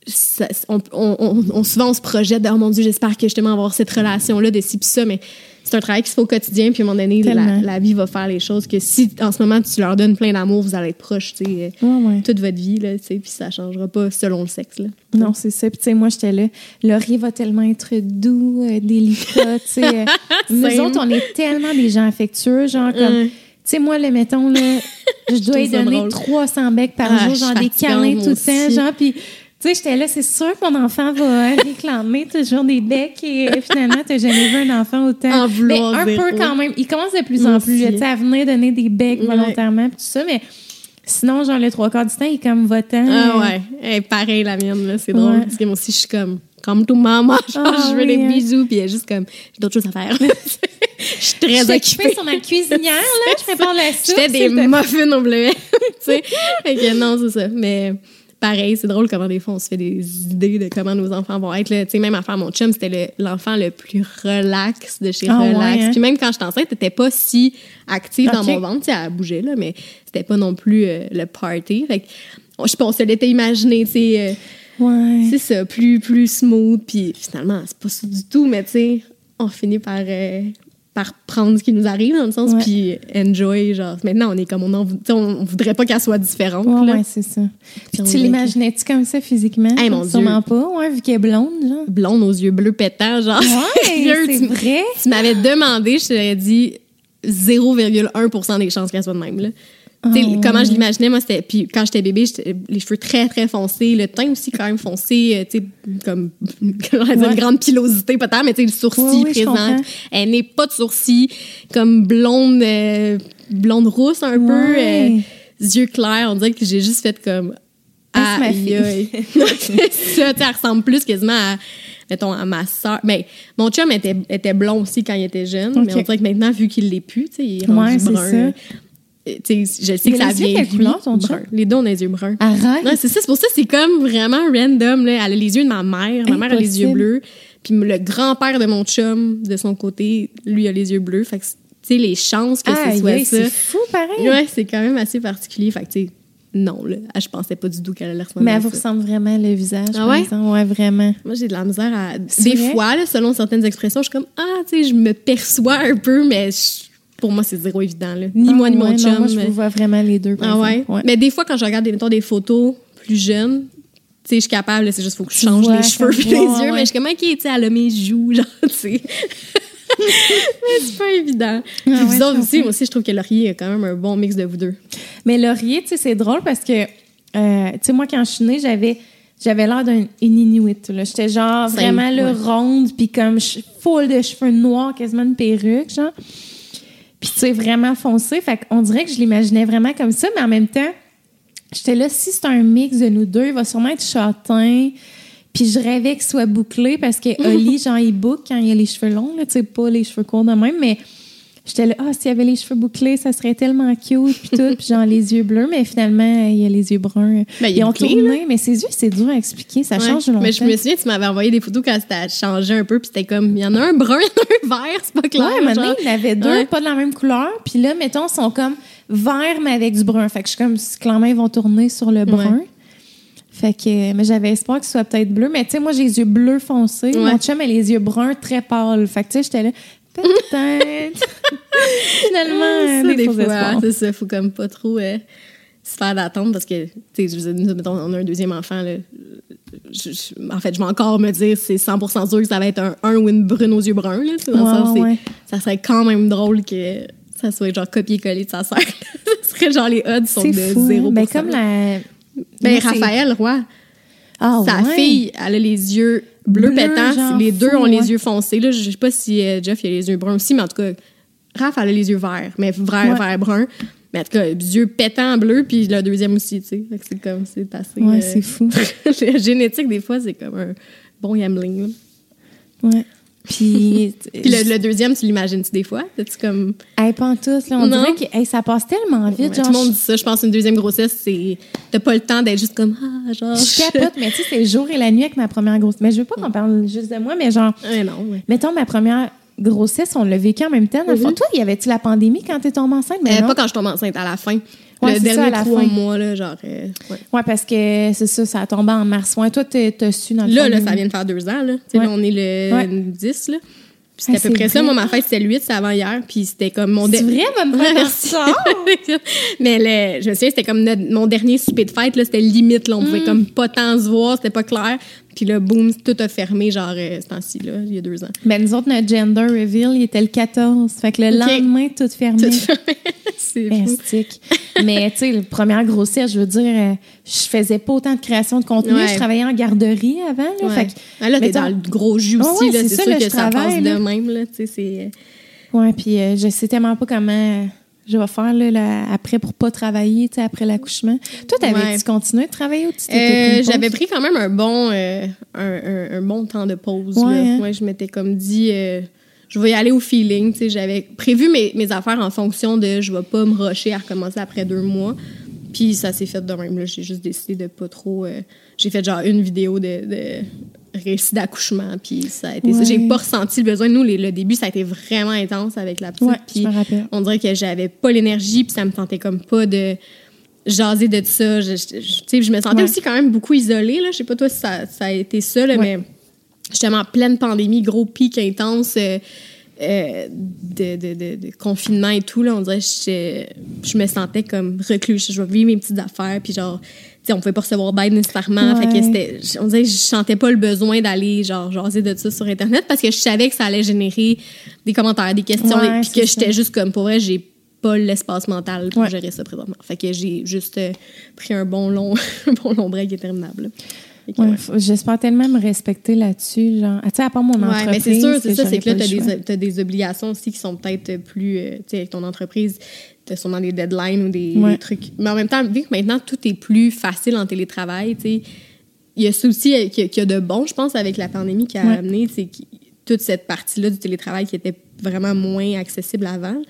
ça- on, on- on- on- souvent on se projette de, oh mon Dieu, j'espère que justement avoir cette relation-là de ci puis ça, mais c'est un travail qui se fait au quotidien, puis à un moment donné, la, vie va faire les choses que si en ce moment tu leur donnes plein d'amour, vous allez être proches, tu sais, euh, Ouais, ouais. toute votre vie, là, tu sais, puis ça changera pas selon le sexe, là. Non, c'est ça. Puis, tu sais, moi, j'étais là. Laurier va tellement être doux, euh, délicat, tu sais. euh, nous autres, on est tellement des gens affectueux, genre, comme. Tu sais, moi, le mettons, là, je dois lui donner drôle. 300 becs par Ah, jour, genre des câlins tout le temps, genre, puis. Tu sais, j'étais là, c'est sûr que mon enfant va réclamer toujours des becs et finalement, t'as jamais vu un enfant autant. En mais un zéro. peu quand même. Il commence de plus Moi en plus, là, tu à venir donner des becs Ouais. volontairement, puis tout ça, mais sinon, genre, le trois quarts du temps, il est comme votant. Ah euh, ouais, pareil la mienne, là, c'est drôle, Ouais. parce que moi aussi, je suis comme, comme tout maman, genre, Ah je veux oui, des hein. bisous, puis elle est juste comme, j'ai d'autres choses à faire. je suis très occupée. occupée sur ma cuisinière, là. Je prépare la soupe. Je fais des muffins au bleuet. tu sais. Fait que non, c'est ça. Mais pareil, c'est drôle comment des fois on se fait des idées de comment nos enfants vont être. là. Tu sais, même à faire mon chum, c'était le- l'enfant le, plus relax de chez Ah ouais, Relax. hein? Puis même quand j'étais enceinte, t'étais pas si active dans mon ventre. Tu sais, elle bougeait, là, mais c'était pas non plus euh, le party. Fait que, on- je pense, on se l'était imaginé, tu sais. euh, Ouais. c'est ça, plus, plus smooth. Puis finalement, c'est pas ça du tout, mais tu sais, on finit par, euh, par prendre ce qui nous arrive, dans le sens, puis enjoy. Genre, maintenant, on est comme, on, en, on voudrait pas qu'elle soit différente. Ouais, c'est ça. Puis tu l'imaginais-tu comme ça physiquement? Hey, mon Dieu. Sûrement pas, ouais, vu qu'elle est blonde, genre. Blonde aux yeux bleus pétants, genre. Ouais, c'est vrai. tu m'avais demandé, je t'aurais dit 0,1 des chances qu'elle soit de même. Là. Oh, comment je l'imaginais, moi, c'était. Puis quand j'étais bébé, les cheveux très, très foncés, le teint aussi quand même foncé, euh, tu sais, comme Ouais. une grande pilosité peut-être, mais tu sais, le sourcil Oui, oui, je présent. Elle n'est pas de sourcil, comme blonde, euh, blonde rousse un peu, Ouais. euh, yeux clairs. On dirait que j'ai juste fait comme. Ah, ma fille. ça, elle ressemble plus quasiment à, mettons, à ma soeur. Mais mon chum était, était blond aussi quand il était jeune, mais Ok. on dirait que maintenant, vu qu'il l'est plus, tu sais, il est rendu Ouais, brun. ça. Tu sais, je sais Il que a ça les yeux vient lui. ton brun. Les deux, on a les yeux bruns. Arrête. Non, c'est ça, c'est pour ça que c'est comme vraiment random. Là. Elle a les yeux de ma mère. Ma mère a les yeux bleus. Puis le grand-père de mon chum, de son côté, lui a les yeux bleus. Fait que, tu sais, les chances que Aïe, ce soit aïe, ça. c'est fou, pareil. Ouais, c'est quand même assez particulier. Fait que, tu sais, non, là. Ah, Je pensais pas du tout qu'elle allait ressembler Mais elle vous ressemble vraiment le visage. Ah ouais? Ouais, vraiment. Moi, j'ai de la misère à. Des vrai? fois, là, selon certaines expressions, je suis comme, ah, tu sais, je me perçois un peu, mais je- pour moi, c'est zéro évident, là. Ni Ah, moi, ni mon ouais, non, chum. moi, je vous vois vraiment les deux. par Ah ouais? exemple. Mais des fois, quand je regarde des, mettons, des photos plus jeunes, tu sais, je suis capable, c'est juste faut que je change les cheveux puis les ouais, yeux, ouais. mais je suis comme, OK, tu sais, elle a mes joues, genre, tu sais. mais c'est pas évident. Puis Ah vous ouais, autres aussi, moi aussi, je trouve que Laurier a quand même un bon mix de vous deux. Mais Laurier, tu sais, c'est drôle parce que, euh, tu sais, moi, quand je suis née, j'avais. J'avais l'air d'un Inuit. J'étais genre Simple, vraiment ouais. ronde, puis comme full de cheveux noirs, quasiment une perruque, genre. Puis tu sais, vraiment foncé. Fait qu'on dirait que je l'imaginais vraiment comme ça, mais en même temps, j'étais là, si c'est un mix de nous deux, il va sûrement être châtain. Puis je rêvais qu'il soit bouclé parce que Oli, genre, il boucle quand il a les cheveux longs, là, tu sais, pas les cheveux courts de même, mais j'étais là, ah, s'il avait les cheveux bouclés, ça serait tellement cute, puis tout, puis genre les yeux bleus, mais finalement, il a les yeux bruns. Ben, Ils ont bouclé, tourné, mais ses yeux, c'est dur à expliquer, ça Ouais. change longtemps. Mais je me souviens, tu m'avais envoyé des photos quand c'était changé un peu, puis c'était comme, il y en a un brun, il y en a un vert, c'est pas clair. Ouais, maintenant, il y en avait deux, Ouais. pas de la même couleur. Puis là, mettons, ils sont comme verts, mais avec du brun. Fait que je suis comme, clairement, ils vont tourner sur le brun. Fait que, mais j'avais espoir que ce soit peut-être bleu. Mais tu sais, moi, j'ai les yeux bleus foncés. Ouais. Mon chum a les yeux bruns très pâles. Fait que tu sais, j'étais là, peut-être. Finalement, Ça, des, fois, c'est ça, faut comme pas trop euh, se faire d'attente parce que, tu sais, nous, mettons, on a un deuxième enfant, là. Je- je- en fait, je vais encore me dire, c'est 100% sûr que ça va être un, un ou une brune aux yeux bruns, là. le sens, ouais. Ça serait quand même drôle que ça soit genre copier-coller de sa sœur. Ce serait genre les odds sont de fou. 0%. hein. Ben, comme la. Ben, Raphaël Roy, Ah, sa ouais. fille, elle a les yeux Bleu, pétants. genre Les deux fou, ont ouais. les yeux foncés. Là, je sais pas si euh, Jeff il a les yeux bruns aussi, mais en tout cas, Raph, elle a les yeux verts, mais vert, Ouais. vert, brun. Mais en tout cas, yeux pétants bleus, puis le deuxième aussi, tu sais. C'est comme, c'est assez. Ouais, euh, c'est fou. la génétique, des fois, c'est comme un bon yameling. là. Ouais. Puis. Puis le, le deuxième, tu l'imagines-tu des fois? tu comme. Hey, pas en tous, là. On Non. dirait que hey, ça passe tellement vite. Ouais, genre, tout le monde dit ça. Je pense une deuxième grossesse, c'est. T'as pas le temps d'être juste comme. Ah, genre. Je capote, mais tu sais, c'est le jour et la nuit avec ma première grossesse. Mais je veux pas qu'on parle juste de moi, mais genre, Ouais, non, ouais. mettons ma première grossesse, on l'a vécu en même temps. Dans le fond, Mhm. toi, y avait-tu la pandémie quand t'es tombée enceinte? Mais Euh, non. pas quand je tombe enceinte, à la fin. Ouais, le c'est ça, dernier à la trois fin. mois, là, genre. euh, ouais. Ouais, parce que c'est ça, ça a tombé en mars. Ouais, toi, t'as su dans le Là, là, ça vient de faire deux ans. Là. Ouais. on est le Ouais. 10. Là. Puis c'était Ah, à peu c'est près ça. Moi, ma fête, c'était le 8, c'est avant hier. Puis c'était comme mon... C'est de- vrai, bonne retard? Mais le, je me souviens, c'était comme notre- mon dernier souper de fête. là, C'était limite. Là, on Mm. pouvait comme pas tant se voir. C'était pas clair. Puis là, boum, tout a fermé, genre, euh, ce temps-ci, là, il y a deux ans. Ben, nous autres, notre gender reveal, il était le 14. Fait que le lendemain, tout fermé. Tout fermé. c'est. Mais tu sais, la première grossesse, je veux dire, euh, je faisais pas autant de création de contenu. Ouais. Je travaillais en garderie avant. Là, Ouais. fait que- Ah, là, t'es dans le gros jus aussi. ouais, là, c'est sûr là, que ça passe de même. Là, tu sais, c'est... Ouais, puis euh, je sais tellement pas comment je vais faire là, après pour pas travailler, après l'accouchement. Toi, t'avais-tu Ouais. continué de travailler ou tu t'étais Euh? J'avais pris quand même un bon, euh, un, un- un bon temps de pause. Ouais, là. hein? Ouais, je m'étais comme dit, euh, je vais y aller au feeling. J'avais prévu mes, mes affaires en fonction de je vais pas me rusher à recommencer après deux mois. Puis ça s'est fait de même. J'ai juste décidé de pas trop. euh, J'ai fait genre une vidéo de, de récit d'accouchement. Puis ça a été ça. Ouais. J'ai pas ressenti le besoin. Nous, les- le début, ça a été vraiment intense avec la petite. Ouais, puis on dirait que j'avais pas l'énergie. Puis ça me tentait comme pas de jaser de ça. Je, je- me sentais Ouais. aussi quand même beaucoup isolée. Là. Je sais pas toi si ça, ça a été ça, là, mais justement, pleine pandémie, gros pic intense euh, euh, de, de, de, de confinement et tout. Là, on dirait que je me sentais comme recluse. Je vais vivre mes petites affaires. Puis genre, on pouvait pas recevoir d'aide nécessairement. Fait que on dirait que je sentais pas le besoin d'aller genre jaser de ça sur Internet parce que je savais que ça allait générer des commentaires, des questions. Ouais, et puis que j'étais juste comme, pour vrai, j'ai pas l'espace mental pour Ouais. gérer ça présentement. Fait que j'ai juste euh, pris un bon long, un bon long break interminable. Ouais, ouais. J'espère tellement me respecter là-dessus. Genre, Ah, tu sais, à part mon entreprise. Mais c'est sûr, c'est ça, c'est que là, tu as, des, des obligations aussi qui sont peut-être plus. euh, tu sais, avec ton entreprise, tu as sûrement des deadlines ou des, Ouais. des trucs. Mais en même temps, vu que maintenant tout est plus facile en télétravail, tu il y a ça aussi euh, qu'il y a- qu'il y a de bon, je pense, avec la pandémie qui a Ouais. amené, c'est toute cette partie-là du télétravail qui était vraiment moins accessible avant.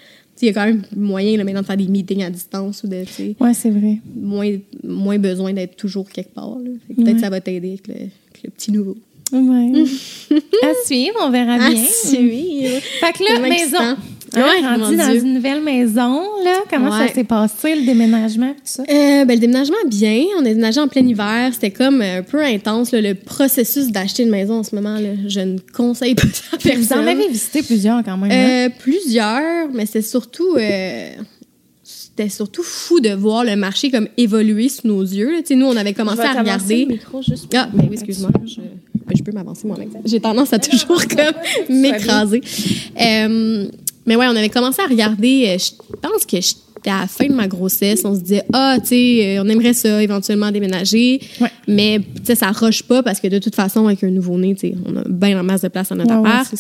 Il y a quand même moyen là, maintenant de faire des meetings à distance ou de, Ouais, c'est vrai. moins, moins besoin d'être toujours quelque part. que Peut-être Ouais. ça va t'aider avec le, avec le petit nouveau. Ouais. à suivre, on verra bien. suivre. Fait que là, maison. excitant. Hein, Ouais, rendu dans Dieu. une nouvelle maison, là. Comment Ouais. ça s'est passé, le déménagement, tout ça? Euh, ben, le déménagement, bien. On a déménagé en plein hiver. C'était comme un peu intense, là, le processus d'acheter une maison en ce moment. Là, je ne conseille pas ça à Puis vous en personne. avez visité plusieurs quand même. hein? Euh, plusieurs, mais c'est surtout... euh, c'était surtout fou de voir le marché comme évoluer sous nos yeux. là. Tu sais, Nous, on avait commencé à regarder... micro juste Ah, ben oui, excuse-moi. Je, ben, je peux m'avancer moi-même. J'ai tendance à toujours comme m'écraser. Euh, mais ouais, on avait commencé à regarder, euh, je pense que j'étais à la fin de ma grossesse, on se disait, ah, tu sais, euh, on aimerait ça, éventuellement déménager. Ouais. Mais, tu sais, ça roche pas parce que de toute façon, avec un nouveau-né, tu sais, on a bien en masse de place dans notre Ouais, appart.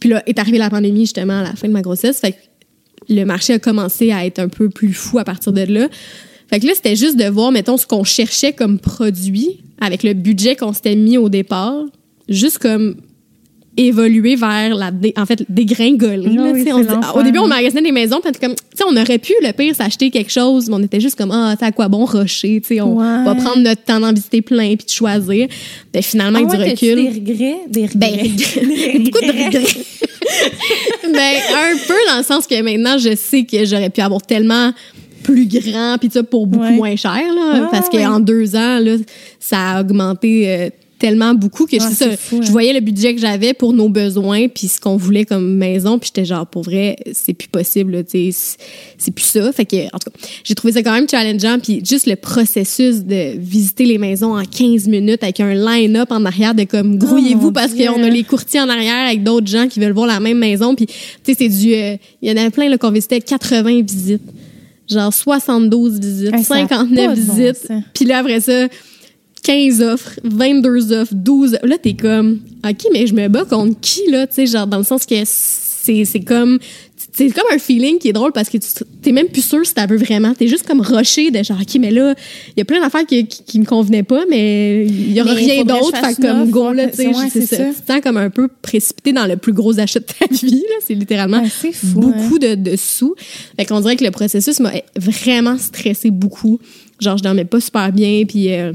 Puis là, est arrivée la pandémie, justement, à la fin de ma grossesse. Fait que le marché a commencé à être un peu plus fou à partir de là. Fait que là, c'était juste de voir, mettons, ce qu'on cherchait comme produit avec le budget qu'on s'était mis au départ, juste comme évoluer vers la dé- en fait dégringoler Ah oui, au début on magasinait des maisons puis comme tu sais on aurait pu le pire s'acheter quelque chose mais on était juste comme ah c'est à quoi bon rocher tu sais on Ouais. va prendre notre temps d'en visiter plein puis de choisir ben finalement Ah avec ouais, du recul des regrets? Des ben, regrets. beaucoup de regrets. ben, un peu dans le sens que maintenant, je sais que j'aurais pu avoir tellement plus grand, puis ça pour beaucoup Ouais. moins cher, là, Ah, parce qu'en deux ans, là, ça a augmenté euh, tellement beaucoup que ça, fou, je hein. voyais le budget que j'avais pour nos besoins, puis ce qu'on voulait comme maison, puis j'étais genre, pour vrai, c'est plus possible, tu sais, c'est- plus ça. Fait que, en tout cas, j'ai trouvé ça quand même challengeant, puis juste le processus de visiter les maisons en 15 minutes avec un line-up en arrière de comme, grouillez-vous Oh mon parce qu'on a les courtiers en arrière avec d'autres gens qui veulent voir la même maison. Puis, tu sais, c'est du. euh, Il y en avait plein là, qu'on visitait 80 visites. Genre 72 visites, Hey, ça a 59 pas de bon visites. Puis là, après ça, 15 offres, 22 offres, 12. Là, t'es comme, OK, mais je me bats contre qui, là? Tu sais, genre, dans le sens que c'est c'est comme. C'est comme un feeling qui est drôle parce que tu t'es même plus sûr si t'as veux vraiment. T'es juste comme rushé de genre, OK, mais là, il y a plein d'affaires qui, qui, qui me convenaient pas, mais il y aura Mais rien d'autre. Fait comme go, là, tu sais, c'est ça. Tu te sens comme un peu précipité dans le plus gros achat de ta vie, là. C'est littéralement Ouais, c'est fou, beaucoup de, de sous. Fait qu'on dirait que le processus m'a vraiment stressé beaucoup. Genre, je dormais pas super bien, puis euh,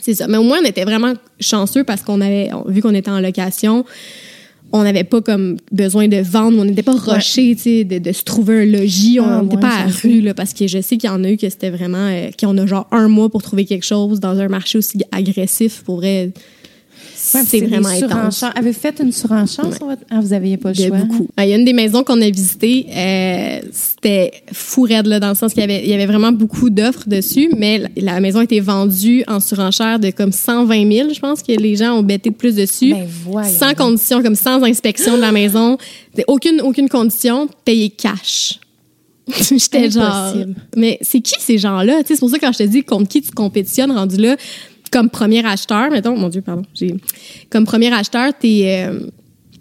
c'est ça. Mais au moins, on était vraiment chanceux parce qu'on avait, vu qu'on était en location, on n'avait pas comme besoin de vendre, on n'était pas rushé, tu sais, de, de se trouver un logis. On Ah, n'était ouais, pas à la rue, là, parce que je sais qu'il y en a eu que c'était vraiment, euh, qu'on a genre un mois pour trouver quelque chose dans un marché aussi agressif. Pour vrai, Ouais, c'est vraiment intense. Avez-vous fait une surenchère sur votre... Ah, vous n'aviez pas le De choix. beaucoup. Ah, Il y a une des maisons qu'on a visitées, euh, c'était fou raide, là, dans le sens qu'il y avait, il y avait vraiment beaucoup d'offres dessus, mais la, maison était vendue en surenchère de comme 120 000, je pense que les gens ont bêté de plus dessus. Ben, sans condition, comme sans inspection de la maison. Aucune, aucune condition, payer cash. J'étais genre. Mais c'est qui ces gens-là? C'est pour ça que quand je te dis contre qui tu compétitionnes, rendu là, comme premier acheteur, mettons, mon Dieu, pardon, j'ai. Comme premier acheteur, t'es. euh,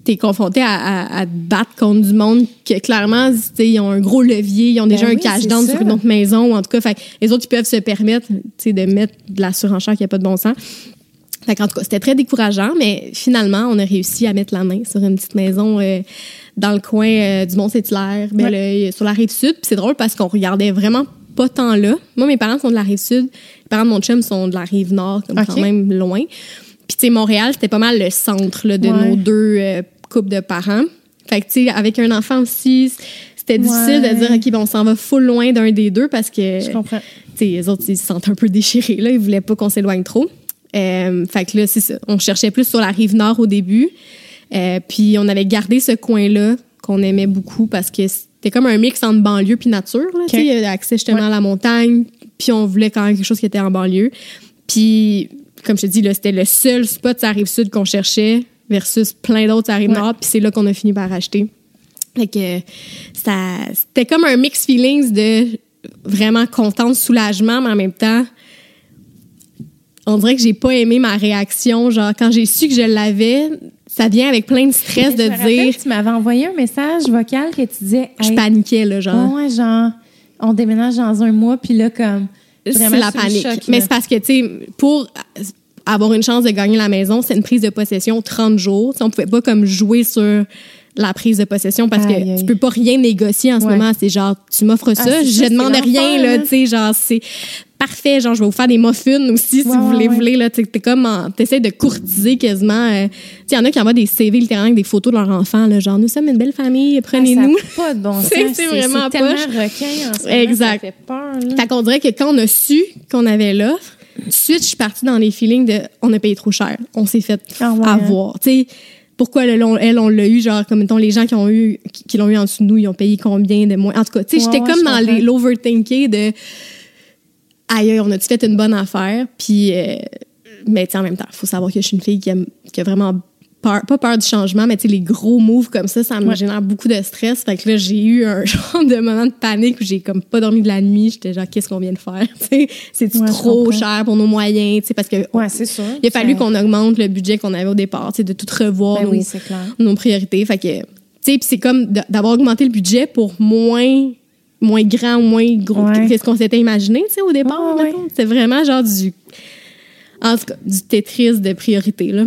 T'es confronté à, à, à te battre contre du monde que clairement, ils ont un gros levier, ils ont déjà Ben un oui, cash down ça. sur une autre maison, ou en tout cas, fait, les autres, ils peuvent se permettre de mettre de la surenchère qui n'a pas de bon sens. Fait qu'en tout cas, c'était très décourageant, mais finalement, on a réussi à mettre la main sur une petite maison euh, dans le coin euh, du Mont-Saint-Hilaire, Belleuil, sur la rive sud. C'est drôle parce qu'on regardait vraiment pas tant là. Moi, mes parents sont de la rive sud. Parents de mon chum sont de la rive nord, comme quand même loin. Puis tu sais, Montréal, c'était pas mal le centre là, de Ouais. nos deux euh, couples de parents. Fait que tu sais, avec un enfant aussi, c'était difficile Ouais. de dire, OK, bon, on s'en va full loin d'un des deux parce que Je comprends. tu sais, les autres, ils se sentent un peu déchirés, là. Ils voulaient pas qu'on s'éloigne trop. Euh, fait que là, c'est ça. On cherchait plus sur la rive nord au début. Euh, puis on avait gardé ce coin-là qu'on aimait beaucoup parce que c'était comme un mix entre banlieue puis nature, là. Tu sais, il y a accès justement Ouais. à la montagne. Puis on voulait quand même quelque chose qui était en banlieue. Puis, comme je te dis, là, c'était le seul spot sur la rive sud qu'on cherchait versus plein d'autres sur la rive Ouais. nord. Puis c'est là qu'on a fini par acheter. Fait que ça, c'était comme un mix feelings de vraiment contente, soulagement, mais en même temps, on dirait que j'ai pas aimé ma réaction. Genre, quand j'ai su que je l'avais, ça vient avec plein de stress Mais je de me dire. Tu m'avais envoyé un message vocal que tu disais. Je paniquais, là, genre. ouais, genre, on déménage dans un mois, puis là, comme. c'est la panique. choc, mais c'est parce que, tu sais, pour avoir une chance de gagner la maison, c'est une prise de possession 30 jours. Tu sais, on pouvait pas comme jouer sur la prise de possession parce que aïe. tu peux pas rien négocier en ce Ouais. moment. C'est genre, tu m'offres ça, c'est je ça, demande rien, là. tu sais, genre, c'est parfait. Genre, je vais vous faire des muffins aussi, si vous voulez, ouais. voulez, là. T'es comme, en- t'essaies de courtiser quasiment. euh, tu sais, il y en a qui envoient des CV littéralement avec des photos de leurs enfants, là, genre, nous sommes une belle famille, prenez-nous. Ah, ça a pas de bon sens. C'est- vraiment tellement requin en ce moment, Exact. Ça fait peur, là. Fait qu'on dirait que quand on a su qu'on avait l'offre, tout de suite, je suis partie dans les feelings de on a payé trop cher. On s'est fait Ah ouais, avoir. Tu sais, pourquoi elle, on- l'a eu, genre, comme mettons, les gens qui ont eu, qui, qui l'ont eu en dessous de nous, ils ont payé combien de moins? En tout cas, tu sais, Ouais, j'étais ouais, comme dans l'overthinking de aïe, on a-tu fait une bonne affaire? Puis, euh, mais tu sais, en même temps, il faut savoir que je suis une fille qui, aime, qui a vraiment peur, pas peur du changement, mais tu sais, les gros moves comme ça, ça me Ouais. génère beaucoup de stress. Fait que là, j'ai eu un genre de moment de panique où j'ai comme pas dormi de la nuit. J'étais genre, qu'est-ce qu'on vient de faire? C'est-tu Ouais, trop cher pour nos moyens? Tu sais, parce que Ouais, c'est sûr. il a fallu qu'on augmente le budget qu'on avait au départ, tu sais, de tout revoir Ben nos, oui, priorités. Fait que, tu sais, c'est comme d'avoir augmenté le budget pour moins moins grand ou moins gros Ouais. que ce qu'on s'était imaginé, tu sais, au départ. Ouais, ouais. C'était vraiment genre du, en tout cas, du Tetris de priorité, là.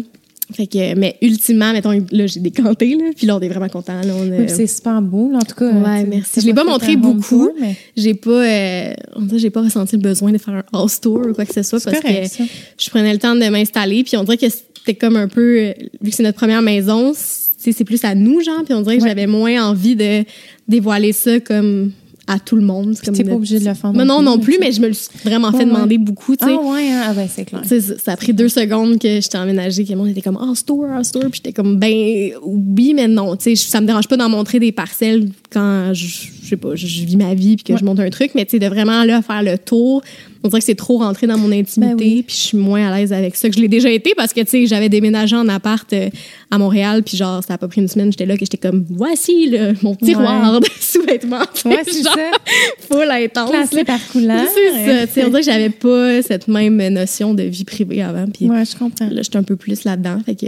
Fait que, mais ultimement, mettons, là, j'ai décanté, là, puis là, on est vraiment content. Oui, c'est super beau, là, en tout cas. Ouais, merci. Je l'ai pas montré beaucoup. tour, mais j'ai pas, euh, on j'ai pas ressenti le besoin de faire un house tour ou quoi que ce soit C'est parce correct, que ça. je prenais le temps de m'installer puis on dirait que c'était comme un peu euh, vu que c'est notre première maison c'est c'est plus à nous genre puis on dirait que Ouais. j'avais moins envie de dévoiler ça comme à tout le monde t'es pas obligé de le faire mais non non non plus, mais je me le suis vraiment fait demander beaucoup tu Ah ouais, hein? ah ben c'est clair. tu ça ça a pris deux secondes que j'étais emménagée, que le monde était comme « Ah, store, ah, store », puis j'étais comme « Ben, oui, mais non, tu sais, ça me dérange pas d'en montrer des parcelles quand, je, je sais pas, je, je vis ma vie puis que Ouais. je monte un truc, mais tu sais, de vraiment, là, faire le tour, on dirait que c'est trop rentré dans mon intimité, Ben oui. puis je suis moins à l'aise avec ça que je l'ai déjà été parce que, tu sais, j'avais déménagé en appart euh, à Montréal, puis genre, ça a pas pris une semaine, j'étais là, que j'étais comme « Voici le, mon tiroir de sous-vêtements. Ouais, c'est ça. full intense. Classé par couleur. C'est ça, tu sais, on dirait que j'avais pas cette même notion de vie privée avant, puis Ouais, je comprends. Là, j'étais un peu plus là-dedans. Fait que,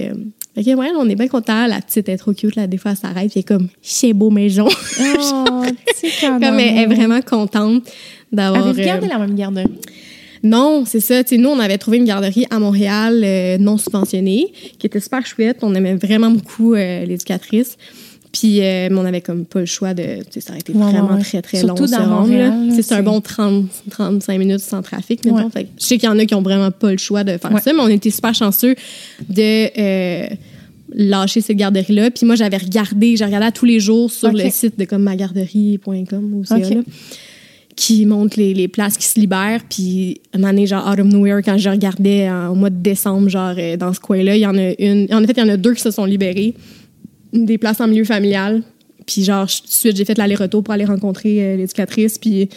fait que, ouais, on est bien content. La petite est trop cute, là. Des fois, elle s'arrête, puis elle est comme, c'est beau maison. Oh, comme elle est vraiment contente d'avoir. Avez-vous gardé euh, la même garderie? Non, c'est ça. Tu sais, nous, on avait trouvé une garderie à Montréal euh, non subventionnée, qui était super chouette. On aimait vraiment beaucoup euh, l'éducatrice. Puis, euh, on avait comme pas le choix de. Ça aurait été Ouais, vraiment ouais. très, très Surtout long. se dans rendre, Tu sais, C'est un bon 30, 35 minutes sans trafic, mettons. Ouais. Fait que je sais qu'il y en a qui ont vraiment pas le choix de faire ça, mais on était super chanceux de. euh, lâcher cette garderie-là. Puis moi, j'avais regardé, j'ai regardé à tous les jours sur le site de comme magarderie.com ou Ok. CA, là, qui montre les, les places qui se libèrent. Puis, une année, genre, out of nowhere, quand je regardais en- au mois de décembre, genre, euh, dans ce coin-là, il y en a une. En fait, il y en a deux qui se sont libérées. Des places en milieu familial. Puis, genre, de suite, j'ai fait l'aller-retour pour aller rencontrer euh, l'éducatrice. Puis,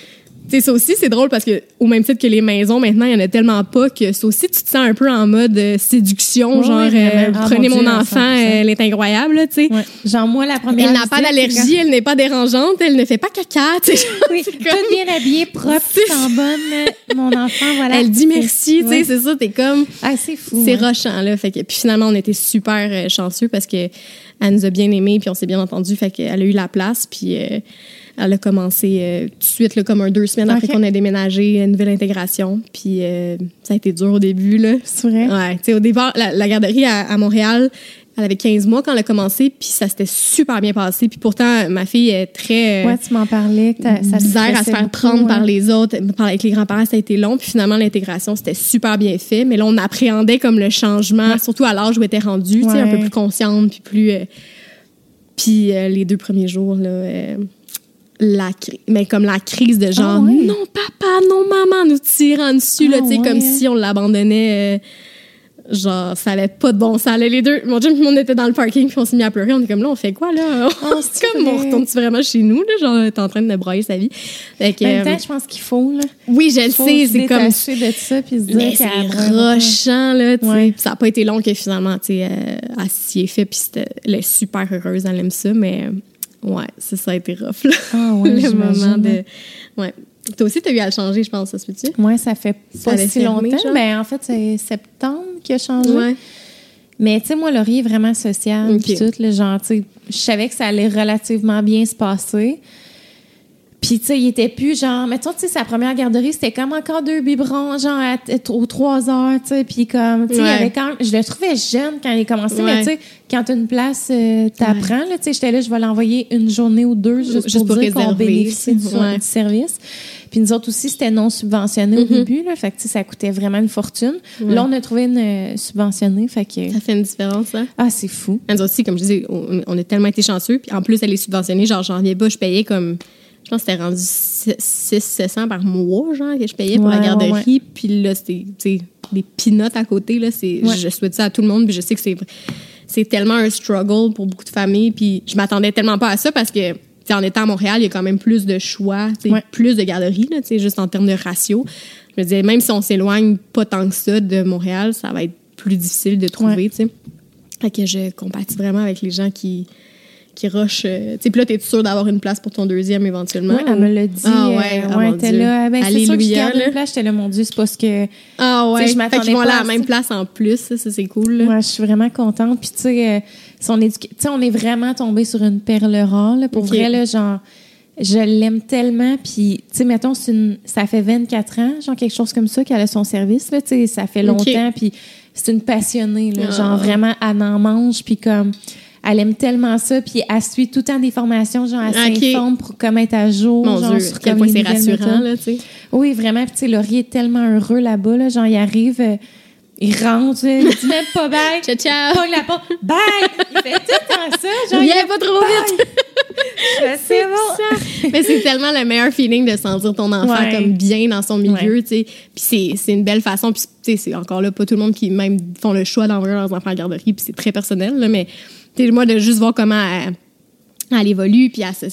sais, ça aussi, c'est drôle parce que, au même titre que les maisons, maintenant, il y en a tellement pas que ça aussi, tu te sens un peu en mode euh, séduction, genre, euh. Ah, prenez mon Dieu, enfant, 100%. elle est incroyable, tu sais. Genre, moi, la première. Elle n'a pas d'allergie, elle n'est pas dérangeante, elle ne fait pas caca, tu sais. Oui, toute comme- bien habillée, propre, sans bonne. Mon enfant, voilà. Elle dit merci, tu sais, c'est ça, t'es comme, Ah, c'est fou. c'est hein. rochant, là. Fait que, puis finalement, on était super euh, chanceux parce que elle nous a bien aimés, puis on s'est bien entendu, fait qu'elle a eu la place, puis euh, elle a commencé euh, tout de suite, là, comme un deux semaines après qu'on a déménagé, une nouvelle intégration, puis euh, ça a été dur au début, là. C'est vrai? Ouais, au départ, la, la garderie à, à Montréal, elle avait 15 mois quand elle a commencé, puis ça s'était super bien passé, puis pourtant, ma fille est très... euh, Ouais, tu m'en parlais. Que ça bizarre à se faire beaucoup, prendre par les autres. Parler avec les grands-parents, ça a été long. Puis finalement, l'intégration, c'était super bien fait. Mais là, on appréhendait comme le changement, surtout à l'âge où elle était rendue, tu sais, un peu plus consciente, puis plus... euh, puis euh, les deux premiers jours, là... euh, la mais comme la crise de genre Ah ouais? non papa non maman nous tirant dessus là Ah tu sais ouais, comme si on l'abandonnait euh, genre ça allait pas de bon sens là, les deux mon moi on était dans le parking puis on s'est mis à pleurer on est comme là on fait quoi là? Oh, c'est comme on retourne tu vraiment chez nous là genre t'es en train de brailler sa vie? Fait que, même euh, je pense qu'il faut, là. oui je le sais c'est comme de ça puis se dire mais c'est rochant, là, tu sais. Ouais. Ça n'a pas été long que finalement, tu sais, euh, elle s'y est fait, puis c'était- elle est super heureuse, elle aime ça, mais, ouais, ça, ça a été rough, là. Ah ouais, le moment de. Ouais. Toi aussi, t'as eu à le changer, je pense, ça se peut-tu? Moi, ça fait pas si longtemps. Mais en fait, c'est septembre qui a changé. Ouais. Mais tu sais, moi, Laurier est vraiment social. Ok. Puis tout, là, genre, tu sais, je savais que ça allait relativement bien se passer. Puis, tu sais, il était plus genre, mettons, tu sais, sa première garderie, c'était comme encore deux biberons, genre, à- aux trois heures, tu sais. Puis, comme, tu sais, il Ouais. avait quand même, je le trouvais jeune quand il commençait, Ouais. mais tu sais, quand as une place, euh, t'apprends, là, tu sais, j'étais là, je vais l'envoyer une journée ou deux juste, Juste pour, pour dire qu'on bénéficie du, du service. Puis, nous autres aussi, c'était non subventionné au début, là. Fait que, tu sais, ça coûtait vraiment une fortune. Mm-hmm. Là, on a trouvé une euh, subventionnée, fait que. Ça fait une différence, hein? Ah, c'est fou. Nous aussi, comme je disais, on, on a tellement été chanceux. Puis en plus, elle est subventionnée. Genre, j'en reviens pas, je payais comme. Je pense que c'était rendu 600-700 par mois, genre, que je payais pour la Ouais, ouais, garderie. Puis là, c'était des pinottes à côté. Là. Je souhaite ça à tout le monde. Puis je sais que c'est, c'est tellement un struggle pour beaucoup de familles. Puis je m'attendais tellement pas à ça parce que. tu sais, En étant à Montréal, il y a quand même plus de choix, Ouais. plus de garderies, là, juste en termes de ratio. Je me disais, même si on s'éloigne pas tant que ça de Montréal, ça va être plus difficile de trouver. Ouais. tu sais. Fait que je compatis vraiment avec les gens qui, qui rushent. euh, tu sais, puis là, t'es sûr d'avoir une place pour ton deuxième éventuellement? Oui, elle me l'a dit. Ah euh, ouais, ah, ouais, elle était Dieu. là. Ben, c'est sûr que je garde là. une place. J'étais là, mon Dieu, c'est pas ce que. Ah ouais, je m'attendais pas à la même place en plus, ça, ça, c'est cool. là. Moi, je suis vraiment contente. Puis, tu sais, euh, tu sais, on est vraiment tombé sur une perle rare. là. Pour vrai, là, genre, je l'aime tellement. Puis, tu sais, mettons, c'est une- ça fait 24 ans, genre, quelque chose comme ça, qu'elle a son service. Là, tu sais, ça fait longtemps. Puis, c'est une passionnée. Là, Ah. Genre, vraiment, elle en mange. Puis, comme. Elle aime tellement ça, puis elle suit tout le temps des formations, genre elle Ok. s'informe pour comment être à jour. Mon genre, Dieu, sur quel comme point les c'est rassurant, là, tu sais. Oui, vraiment. Puis, tu sais, Laurier est tellement heureux là-bas. Là. Genre, il arrive, euh, il rentre, il dit même pas bye. Ciao, ciao. Pogne la porte. Bye! Il fait tout le temps ça. Genre, Viens il pas trop vite. c'est bon. Mais c'est tellement le meilleur feeling de sentir ton enfant Ouais. comme bien dans son milieu, Ouais. tu sais. Puis c'est, c'est une belle façon. Puis tu sais, c'est encore là, pas tout le monde qui même font le choix d'envoyer leurs enfants à la garderie. Puis c'est très personnel, là, mais tu sais, moi, de juste voir comment elle, elle évolue, puis elle c'est,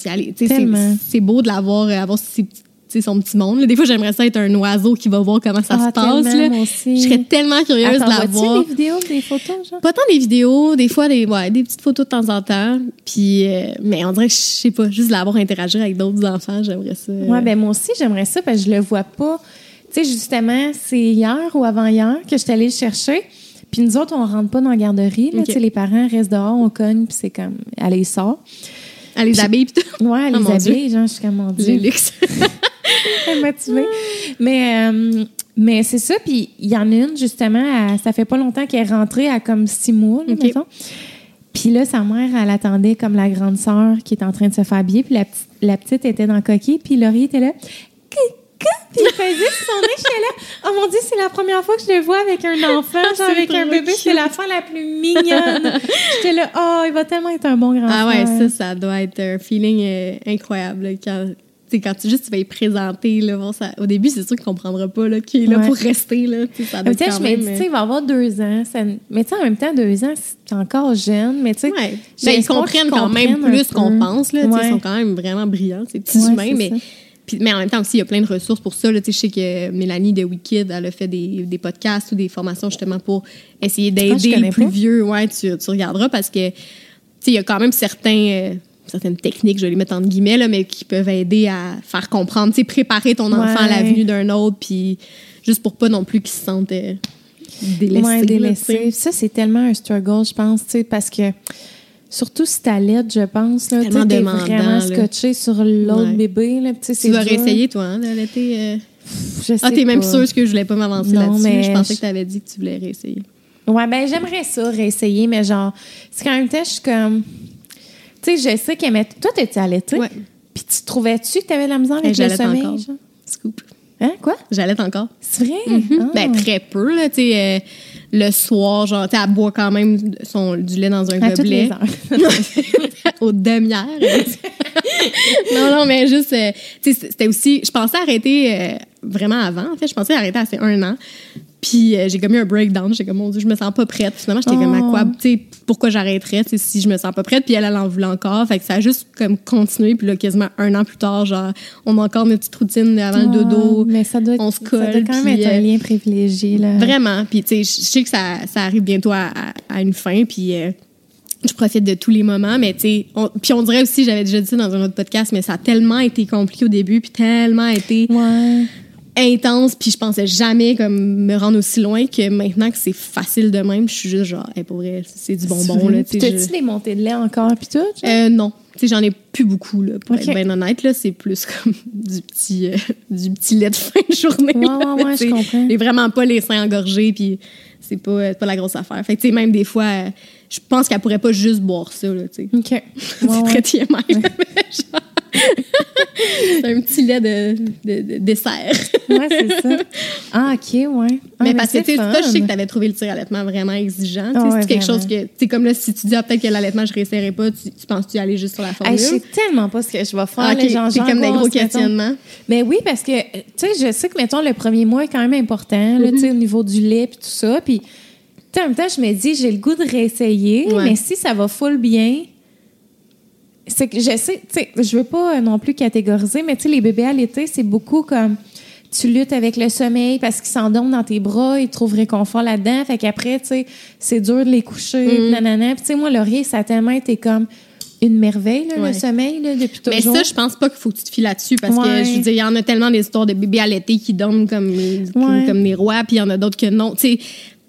c'est beau de l'avoir, euh, avoir ses sais, son petit monde. là. Des fois, j'aimerais ça être un oiseau qui va voir comment ça Ah, se passe. là. Je serais tellement curieuse Attends, de la voir. des vidéos, des photos, genre? Pas tant des vidéos, des fois des, ouais, des petites photos de temps en temps. Puis, euh, mais on dirait que je sais pas, juste de l'avoir interagir avec d'autres enfants, j'aimerais ça. Ouais, ben moi aussi, j'aimerais ça parce que je le vois pas. Tu sais, justement, c'est hier ou avant-hier que je suis allée le chercher. Puis nous autres, on rentre pas dans la garderie. là. Les parents restent dehors, on cogne, puis c'est comme, elle les sort. Elle les habille pis tout. Ouais, elle Oh, les habille, genre, je suis comme, mon Le Dieu. luxe. Elle est motivée. Mais, euh, mais c'est ça. Puis il y en a une, justement, ça fait pas longtemps qu'elle est rentrée à comme six mois, là. Puis là, sa mère, elle attendait comme la grande sœur qui est en train de se faire habiller. Puis la, petite- la petite était dans le coquille. Puis Laurie était là. Coucou! Puis il faisait son nez. J'étais là. Oh mon Dieu, c'est la première fois que je le vois avec un enfant, genre avec un bébé. C'est la fin la plus mignonne. J'étais là. Oh, il va tellement être un bon grand Ah ouais, ça, ça doit être un feeling euh, incroyable. quand, tu sais, quand tu juste tu vas y présenter, là, bon, ça, au début, c'est sûr qu'il ne comprendra pas là, qu'il est là Ouais. pour rester. Là, ça doit quand je me dis, il va avoir deux ans. Ça... Mais tu sais, en même temps, deux ans, c'est encore jeune. Mais tu sais, Ouais. Ben, ils comprennent quand même plus qu'on pense. Là, Ouais. Ils sont quand même vraiment brillants, ces petits humains. Mais, ça. Puis, mais en même temps aussi, il y a plein de ressources pour ça. Là, Tu sais, je sais que Mélanie de Wikid, elle a fait des, des podcasts ou des formations justement pour essayer Ah, d'aider les plus pas. vieux. Ouais, tu, tu regarderas parce que tu sais, il y a quand même certains, euh, certaines techniques, je vais les mettre entre guillemets, là, mais qui peuvent aider à faire comprendre, tu sais, préparer ton enfant à la venue d'un autre, puis juste pour pas non plus qu'il se sente euh, délaissé. Ouais. Ça, c'est tellement un struggle, je pense, tu sais, parce que surtout si t'as l'aide, je pense, là, tu demandant, vraiment scotché sur l'autre Ouais. bébé, là, tu vas réessayer, toi, hein, d'allaiter. euh? Je Ah, t'es même sûre que je voulais pas m'avancer Non, là-dessus. mais Je pensais je- que t'avais dit que tu voulais réessayer. Ouais, ben j'aimerais ça, réessayer, mais genre, c'est qu'en même temps, je suis comme... Tu sais, je sais qu'elle met... Toi, t'étais allaitée? Ouais. Puis tu trouvais-tu que t'avais de la misère avec le sommeil, encore. genre? Scoop. Hein, quoi? J'allaite encore. C'est vrai? Ah. Ben, très peu, là. Tu sais, euh, le soir, genre, tu sais, elle boit quand même son, du lait dans un À toutes les gobelet. heures. Aux demi-heures. non, non, mais juste, euh, tu sais, c'était aussi, je pensais arrêter euh, vraiment avant, en fait. Je pensais arrêter assez un an. Puis euh, j'ai comme eu un breakdown. J'étais comme, mon Dieu, je me sens pas prête. Finalement, j'étais comme, à Oh. quoi, tu sais, pourquoi j'arrêterais, si je me sens pas prête? Puis elle, elle en voulait encore. Fait que ça a juste comme continué. Puis là, quasiment un an plus tard, genre, on a encore notre petite routine avant le dodo. Mais ça doit, être- on se ça doit colle, quand même puis, être un euh, lien privilégié, là. Vraiment. Puis, tu sais, je sais que ça, ça arrive bientôt à, à- à une fin. Puis, euh, je profite de tous les moments, mais tu sais, puis on dirait aussi, j'avais déjà dit ça dans un autre podcast, mais ça a tellement été compliqué au début, puis tellement été Ouais. Intense, puis je pensais jamais comme me rendre aussi loin que maintenant que c'est facile de même, je suis juste genre, hey, pour vrai, c'est du bonbon là. Puis t'as-tu je- des montées de lait encore, puis tout? Euh, non, tu sais, j'en ai plus beaucoup là. Pour être bien honnête là, c'est plus comme du petit, euh, du petit lait de fin de journée. Ouais, là, ouais, ouais, je comprends. Et vraiment pas les seins engorgés, puis c'est pas, euh, pas la grosse affaire. Fait que tu sais, même des fois, euh, je pense qu'elle pourrait pas juste boire ça là, tu sais. OK. C'est ouais. très TMI. genre, c'est un petit lait de, de- de dessert. Ouais, c'est ça. Ah, OK, ouais. Ah, mais parce que, tu sais, je sais que tu avais trouvé le tir allaitement vraiment exigeant. ouais, c'est quelque chose que, tu sais, comme là, si tu dis, ah, peut-être que l'allaitement, je réessayerai pas, tu, tu penses-tu aller juste sur la Hey, formule? je sais tellement pas ce que je vais faire. Ah, ok, là, genre, c'est comme des gros questionnements. Mais oui, parce que, tu sais, je sais que, mettons, le premier mois est quand même important, là, tu sais, au niveau du lait puis tout ça. Puis, en même temps, je me dis, j'ai le goût de réessayer, Ouais. mais si ça va full bien, c'est que je sais, tu sais, je veux pas euh, non plus catégoriser, mais tu sais, les bébés à l'été, c'est beaucoup comme tu luttes avec le sommeil parce qu'ils s'endorment dans tes bras, ils trouvent réconfort là-dedans. Fait qu'après, tu sais, c'est dur de les coucher, Mm. puis nanana. Puis tu sais, moi, Laurier, ça a tellement été comme une merveille, là, Ouais. le sommeil, là, depuis Mais toujours. ça, je pense pas qu'il faut que tu te fies là-dessus parce Ouais. que, je veux dire, il y en a tellement des histoires de bébés allaités qui dorment comme, comme, comme des rois, puis il y en a d'autres que non. Tu sais,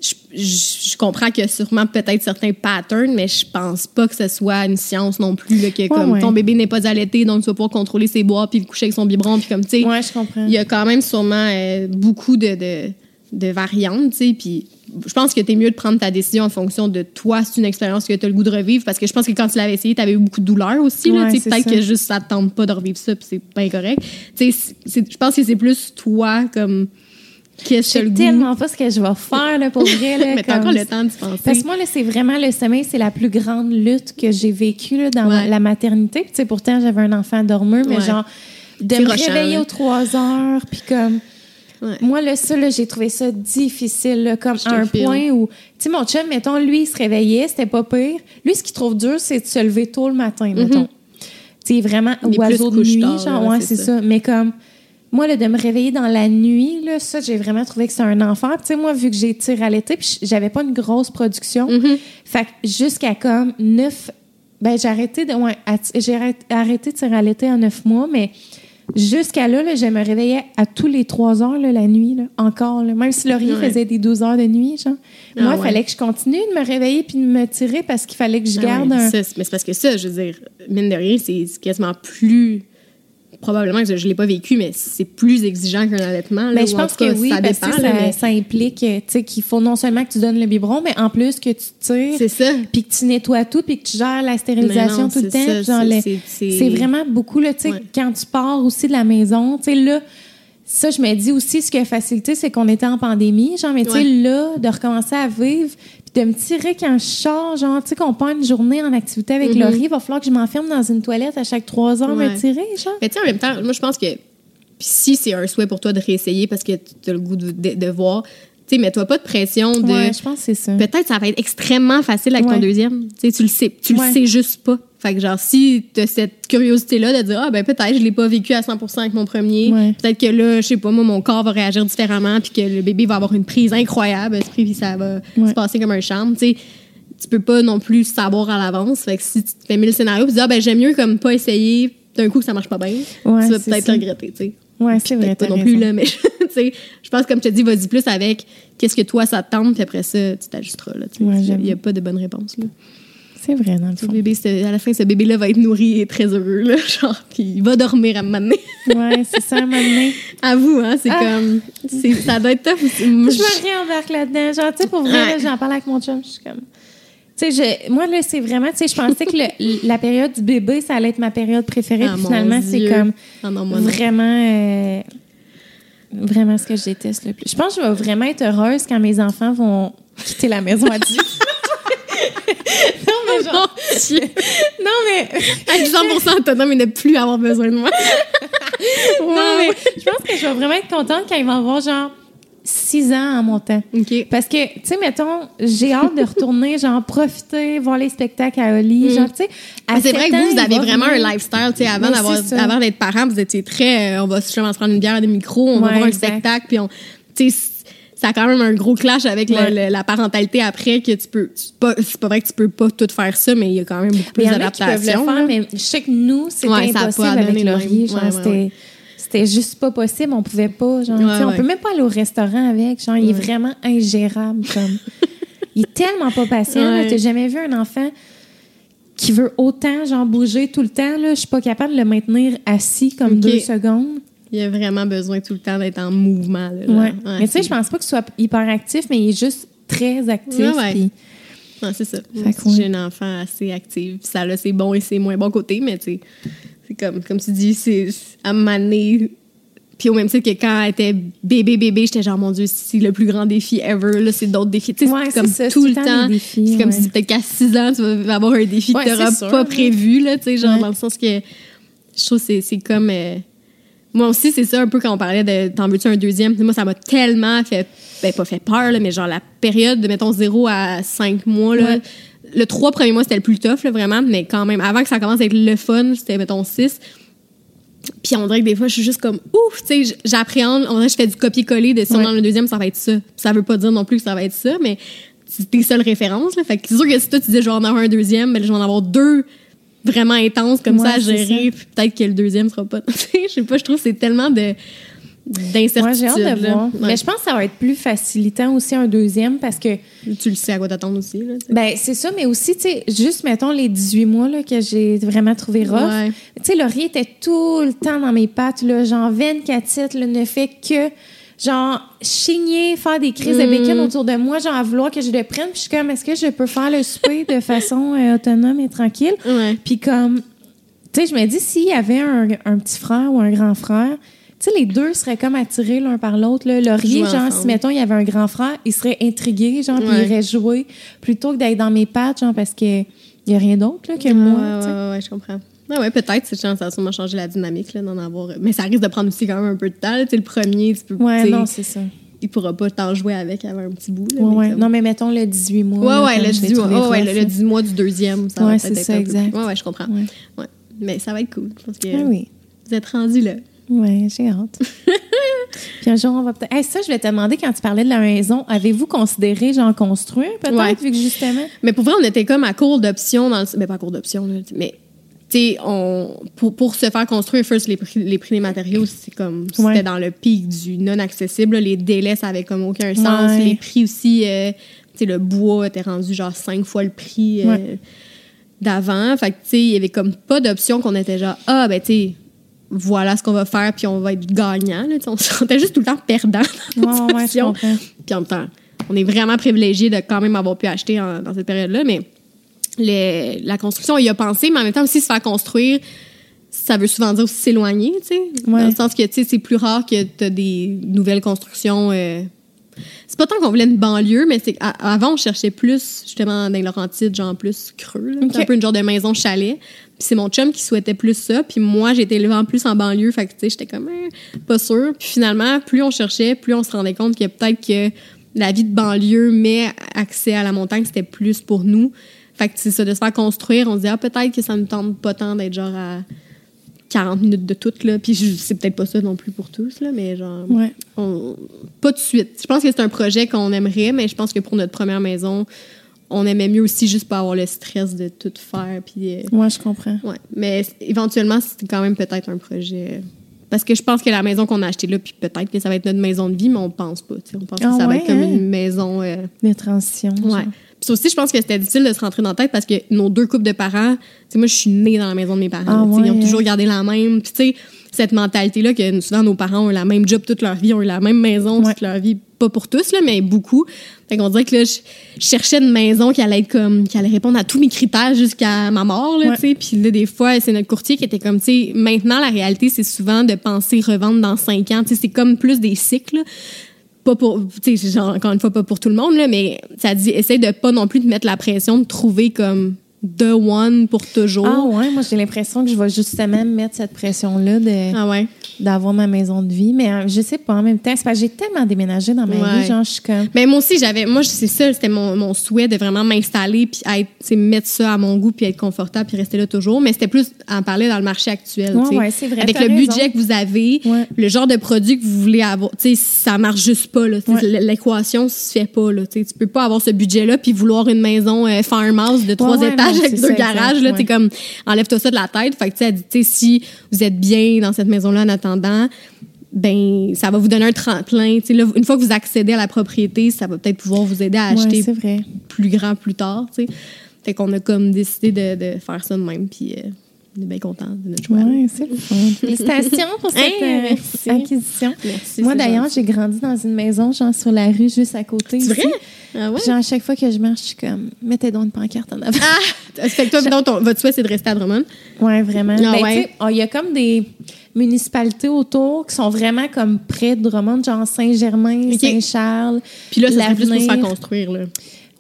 je, je- je comprends qu'il y a sûrement peut-être certains patterns, mais je pense pas que ce soit une science non plus, là, que comme ouais. ton bébé n'est pas allaité, donc tu vas pouvoir contrôler ses bois, puis le coucher avec son biberon, puis comme, tu sais, Ouais, je comprends. il y a quand même sûrement euh, beaucoup de, de, de variantes, tu sais, puis je pense que t'es mieux de prendre ta décision en fonction de toi, c'est une expérience que tu as le goût de revivre, parce que je pense que quand tu l'avais essayé, tu avais eu beaucoup de douleur aussi, Ouais, peut-être que juste ça te tente pas de revivre ça, puis c'est pas correct. Tu sais, je pense que c'est plus toi, comme, Je sais tellement pas ce que je vais faire là, pour vrai. Là, Mais t'as encore le temps d'y penser. Parce que moi, là, c'est vraiment le sommeil, c'est la plus grande lutte que j'ai vécue dans Ouais. la maternité. Puis, tu sais, pourtant, j'avais un enfant dormeur, mais Ouais. genre, de me rochant, réveiller là. aux 3 heures, puis comme. Ouais. Moi, là, ça, j'ai trouvé ça difficile, là, comme à un file. point où, tu sais, mon chum, mettons, lui, il se réveillait, c'était pas pire. Lui, ce qu'il trouve dur, c'est de se lever tôt le matin, mettons. Tu sais, vraiment, oiseau de nuit, genre, ouais, c'est c'est ça. ça. Mais comme, moi, là, de me réveiller dans la nuit, là, ça, j'ai vraiment trouvé que c'est un enfer. Tu sais, moi, vu que j'ai tiré à l'été, puis j'avais pas une grosse production, Mhm. fait que jusqu'à comme neuf, ben, j'ai arrêté de, ouais, j'ai arrêté- de tirer à l'été en neuf mois, mais jusqu'à là, là, je me réveillais à tous les trois heures, là, la nuit, là, encore. Même si Laurier Ouais. faisait des 12 heures de nuit, genre. Ah Moi, il ouais. fallait que je continue de me réveiller puis de me tirer parce qu'il fallait que je Ah garde ouais, un. ça, mais c'est parce que ça, je veux dire, mine de rien, c'est quasiment plus. Probablement que je ne l'ai pas vécu, mais c'est plus exigeant qu'un allaitement. là, Mais ou je en pense cas, que oui, ça parce que dépend. ça, là, mais ça implique qu'il faut non seulement que tu donnes le biberon, mais en plus que tu tires, C'est ça. puis que tu nettoies tout, puis que tu gères la stérilisation non, tout le c'est temps. c'est- vraiment beaucoup, là, Ouais. quand tu pars aussi de la maison, là, ça, je me dis aussi, ce qui a facilité, c'est qu'on était en pandémie, genre, mais tu sais, Ouais. là, de recommencer à vivre, de me tirer quand je sors, genre, tu sais, qu'on part une journée en activité avec Mhm. Laurie, il va falloir que je m'enferme dans une toilette à chaque trois heures, Ouais. me tirer, genre. Mais tu sais, en même temps, moi, je pense que si c'est un souhait pour toi de réessayer parce que tu as le goût de, de- de voir, sais, mets-toi pas de pression de. Ouais, je pense que c'est ça. Peut-être ça va être extrêmement facile avec Ouais. ton deuxième. Tu sais, tu le sais, tu Ouais. le sais juste pas. Fait que genre, si tu as cette curiosité-là de dire, ah ben peut-être, je l'ai pas vécu à 100% avec mon premier. Ouais. Peut-être que là, je sais pas, moi, mon corps va réagir différemment puis que le bébé va avoir une prise incroyable, puis ça va Ouais. se passer comme un charme. Tu sais, tu peux pas non plus savoir à l'avance. Fait que si tu te fais mille scénarios, tu dis, ah ben j'aime mieux comme pas essayer d'un coup que ça marche pas bien. Ouais, tu vas peut-être regretter, tu sais. Ouais, c'est vrai. pas t'as non plus, là, mais sais, je pense, comme je te dis, vas-y plus avec qu'est-ce que toi, ça te tente, puis après ça, tu t'ajusteras. là. Ouais, Il n'y a pas de bonne réponse. Là. C'est vrai, dans le Ce fond. bébé, c'est- à la fin, ce bébé-là va être nourri et très heureux. Là, genre, puis il va dormir à un moment donné. Ouais, c'est ça, un moment donné. À vous, hein, c'est Ah. comme. Ça doit être tough. Je me réembarque là-dedans. Genre, tu sais, pour vrai, Ouais. j'en parle avec mon chum. Je suis comme. Tu sais, je- moi, là, c'est vraiment. Tu sais, je pensais que le- la période du bébé, ça allait être ma période préférée. Ah, puis finalement, c'est comme Ah non, moi, non. vraiment. euh, vraiment ce que je déteste le plus. Je pense que je vais vraiment être heureuse quand mes enfants vont quitter la maison à 10. non, mais genre. non, mais. Être 100% autonome et ne plus avoir besoin de moi. Non, mais je pense que je vais vraiment être contente quand ils vont avoir genre 6 ans en montant. OK. Parce que, tu sais, mettons, j'ai hâte de retourner, genre, profiter, voir les spectacles à Oli. Genre, tu sais, Mais C'est vrai que vous, vous avez vraiment venir. un lifestyle. Tu sais, avant, d'avoir, d'être parent, vous étiez très. euh, on va justement se prendre une bière, des micros, on va voir un spectacle, puis on. Tu sais, ça a quand même un gros clash avec Ouais. la parentalité après que tu peux. C'est pas, vrai que tu peux pas tout faire ça, mais il y a quand même beaucoup Mais plus d'adaptation. mais je sais que nous, c'était Ouais, impossible avec Ouais, ouais, c'était, juste pas possible. On pouvait pas. Genre, Ouais, On peut même pas aller au restaurant avec. Genre, il est vraiment ingérable. Comme. il est tellement pas patient. T'as jamais vu un enfant qui veut autant genre bouger tout le temps. Là? Je suis pas capable de le maintenir assis comme deux secondes. Il a vraiment besoin tout le temps d'être en mouvement. là, genre. Ouais. Ouais, mais tu sais, je pense pas qu'il soit hyper actif, mais il est juste très actif. Ouais. Ouais, c'est ça. J'ai un enfant assez actif. Puis Ça a ses bons et ses moins bons côtés, mais c'est comme, comme tu dis, c'est à m'amener. Puis au même titre que quand elle était bébé, bébé, j'étais genre, mon Dieu, c'est le plus grand défi ever. Là, c'est d'autres défis. Tu sais, Ouais, c'est comme c'est ça, tout c'est le temps c'est comme si peut-être qu'à 6 ans, tu vas avoir un défi Ouais, que tu n'auras c'est pas prévu. Là, tu sais, genre, dans le sens que je trouve que c'est- c'est comme. euh, moi aussi, c'est ça un peu quand on parlait de t'en veux-tu un deuxième. Moi, ça m'a tellement fait, ben pas fait peur, là, mais genre la période de, mettons, 0 à 5 mois, là, Ouais. le trois premiers mois, c'était le plus tough, là, vraiment, mais quand même, avant que ça commence à être le fun, c'était, mettons, 6. Puis on dirait que des fois, je suis juste comme ouf, tu sais, j'appréhende, on dirait que je fais du copier-coller de si on Ouais. dans le deuxième, ça va être ça. Ça veut pas dire non plus que ça va être ça, mais c'est tes seules références, là. Fait que c'est sûr que si toi, tu disais, je vais en avoir un deuxième, ben, je vais en avoir deux vraiment intenses comme Ouais, ça à gérer, puis peut-être que le deuxième sera pas. Je sais pas, je trouve que c'est tellement de d'incertitude. Moi, j'ai hâte de là. voir. Ouais. Mais je pense que ça va être plus facilitant aussi un deuxième parce que Tu le sais à quoi t'attendre aussi, là. Ben, c'est ça, mais aussi, tu sais, juste, mettons, les 18 mois là, que j'ai vraiment trouvé rough. Ouais. Tu sais, Laurier était tout le temps dans mes pattes, là, genre 24 7 là, ne fait que, genre, chigner, faire des crises de Mm. bacon autour de moi, genre, à vouloir que je le prenne. Puis je suis comme, est-ce que je peux faire le souper de façon euh, autonome et tranquille? Ouais. Puis comme, tu sais, je me dis, s'il y avait un, un petit frère ou un grand frère, tu sais, les deux seraient comme attirés l'un par l'autre. là. Laurier, genre, ensemble. si, mettons, il y avait un grand frère, il serait intrigué, genre, puis il irait jouer plutôt que d'être dans mes pattes, genre, parce que il y a rien d'autre là, que moi. Ouais, ouais, ouais, je comprends. Ouais, ouais, peut-être, c'est ça a sûrement changé la dynamique là, d'en avoir. Mais ça risque de prendre aussi quand même un peu de temps. Tu le premier, tu peux. Ouais, non, c'est ça. il pourra pas t'en jouer avec avant un petit bout. Là, Ouais, mais ouais. comme- Non, mais mettons le 18 mois. Ouais, ouais, le je l'ai 10 mois, ouais, le, là. le 10 mois du deuxième, ça Ouais, c'est ça, un peu exact. plus- Ouais, ouais, je comprends. Ouais. Ouais. Mais ça va être cool. Je pense que Ah oui. vous êtes rendus là. Ouais, j'ai hâte. Puis un jour, on va peut-être. Hey, ça, je vais te demander quand tu parlais de la maison, avez-vous considéré, genre, construire, peut-être, Ouais. vu que justement? Mais pour vrai, on était comme à court d'options dans le... Ben, pas à court d'options, là, mais... On, pour, pour se faire construire, first, les prix, les prix des matériaux, c'est comme, c'était Ouais. dans le pic du non-accessible. là. Les délais, ça avait comme aucun sens. Ouais. Les prix aussi, euh, le bois était rendu genre cinq fois le prix euh, Ouais. d'avant. Fait que, tu sais, il y avait comme pas d'option qu'on était genre, ah, ben, tu sais, voilà ce qu'on va faire, puis on va être gagnant. Là, on se sentait juste tout le temps perdant dans. Puis en même temps, on est vraiment privilégié de quand même avoir pu acheter en- dans cette période-là, mais le- la construction, on y a pensé, mais en même temps aussi se faire construire, ça veut souvent dire aussi s'éloigner, tu sais. Ouais. Dans le sens que, tu sais, c'est plus rare que tu as des nouvelles constructions. euh, c'est pas tant qu'on voulait une banlieue, mais c'est qu'avant, on cherchait plus, justement, dans les Laurentides, genre plus creux, là. Un peu une genre de maison chalet. Puis c'est mon chum qui souhaitait plus ça, puis moi, j'étais élevée en plus en banlieue, fait que, tu sais, j'étais comme, eh, pas sûre. Puis finalement, plus on cherchait, plus on se rendait compte que peut-être que la vie de banlieue, mais accès à la montagne, c'était plus pour nous. Fait que c'est ça, de se faire construire, on se dit, ah, peut-être que ça ne tente pas tant d'être genre à 40 minutes de tout, là. Puis c'est peut-être pas ça non plus pour tous, là, mais genre, Ouais. on- pas de suite. Je pense que c'est un projet qu'on aimerait, mais je pense que pour notre première maison, on aimait mieux aussi juste pas avoir le stress de tout faire. Puis, euh, Ouais, je comprends. ouais. Mais éventuellement, c'est quand même peut-être un projet. Parce que je pense que la maison qu'on a achetée là, puis peut-être que ça va être notre maison de vie, mais on pense pas. On pense Ah que ça va être comme hein? une maison. euh, Les transitions. Ouais. genre. Puis aussi, je pense que c'était difficile de se rentrer dans la tête parce que nos deux couples de parents, tu sais, moi, je suis née dans la maison de mes parents. Ah ils ont toujours gardé la même. Puis, tu sais, cette mentalité-là que souvent nos parents ont eu la même job toute leur vie, ont eu la même maison Ouais. toute leur vie. Pas pour tous, là, mais beaucoup. Fait qu'on dirait que là, je, je cherchais une maison qui allait être comme, qui allait répondre à tous mes critères jusqu'à ma mort, là, Ouais. tu sais. Puis là, des fois, c'est notre courtier qui était comme, tu sais, maintenant, la réalité, c'est souvent de penser revendre dans cinq ans. Tu sais, c'est comme plus des cycles. Pas pour, tu sais, encore une fois, pas pour tout le monde, là, mais ça dit, essaye de pas non plus te mettre la pression de trouver comme the one pour toujours. Ah ouais, moi j'ai l'impression que je vais justement mettre cette pression-là de Ah ouais. d'avoir ma maison de vie. Mais euh, je sais pas, en même temps, c'est parce que j'ai tellement déménagé dans ma Ouais. vie, genre je suis comme. Mais moi aussi, j'avais, moi, c'est ça, c'était mon, mon souhait de vraiment m'installer puis être, mettre ça à mon goût puis être confortable puis rester là toujours. Mais c'était plus en parler dans le marché actuel. Ouais, tu sais. ouais, c'est vrai, Avec le raison. budget que vous avez, le genre de produit que vous voulez avoir, tu sais, ça marche juste pas, là. L'équation se fait pas, là. Tu peux pas avoir ce budget-là puis vouloir une maison euh, farmhouse de trois étages avec deux ça, garages, exact, là. Comme, enlève-toi ça de la tête. Fait que, tu sais, tu si vous êtes bien dans cette maison-là en attendant, ben ça va vous donner un tremplin. Là, une fois que vous accédez à la propriété, ça va peut-être pouvoir vous aider à acheter vrai. plus grand plus tard. Tu sais. Fait qu'on a comme décidé de, de faire ça de même, puis euh, on est bien contents de notre choix. Ouais, c'est le fun. Félicitations pour cette Hey, euh, merci. acquisition. Merci, Moi d'ailleurs, j'ai grandi dans une maison, genre sur la rue, juste à côté. C'est vrai? Ah ouais? Genre, à chaque fois que je marche, je suis comme, mettez donc une pancarte en avant. Ah! Fait que toi, donc, ton- votre souhait, c'est de rester à Drummond? Ouais, vraiment. Ah Ben, ouais. oh, Il y a comme des municipalités autour qui sont vraiment comme près de Drummond, genre Saint-Germain. Saint-Charles. Puis là, ça serait plus pour se faire construire. Là.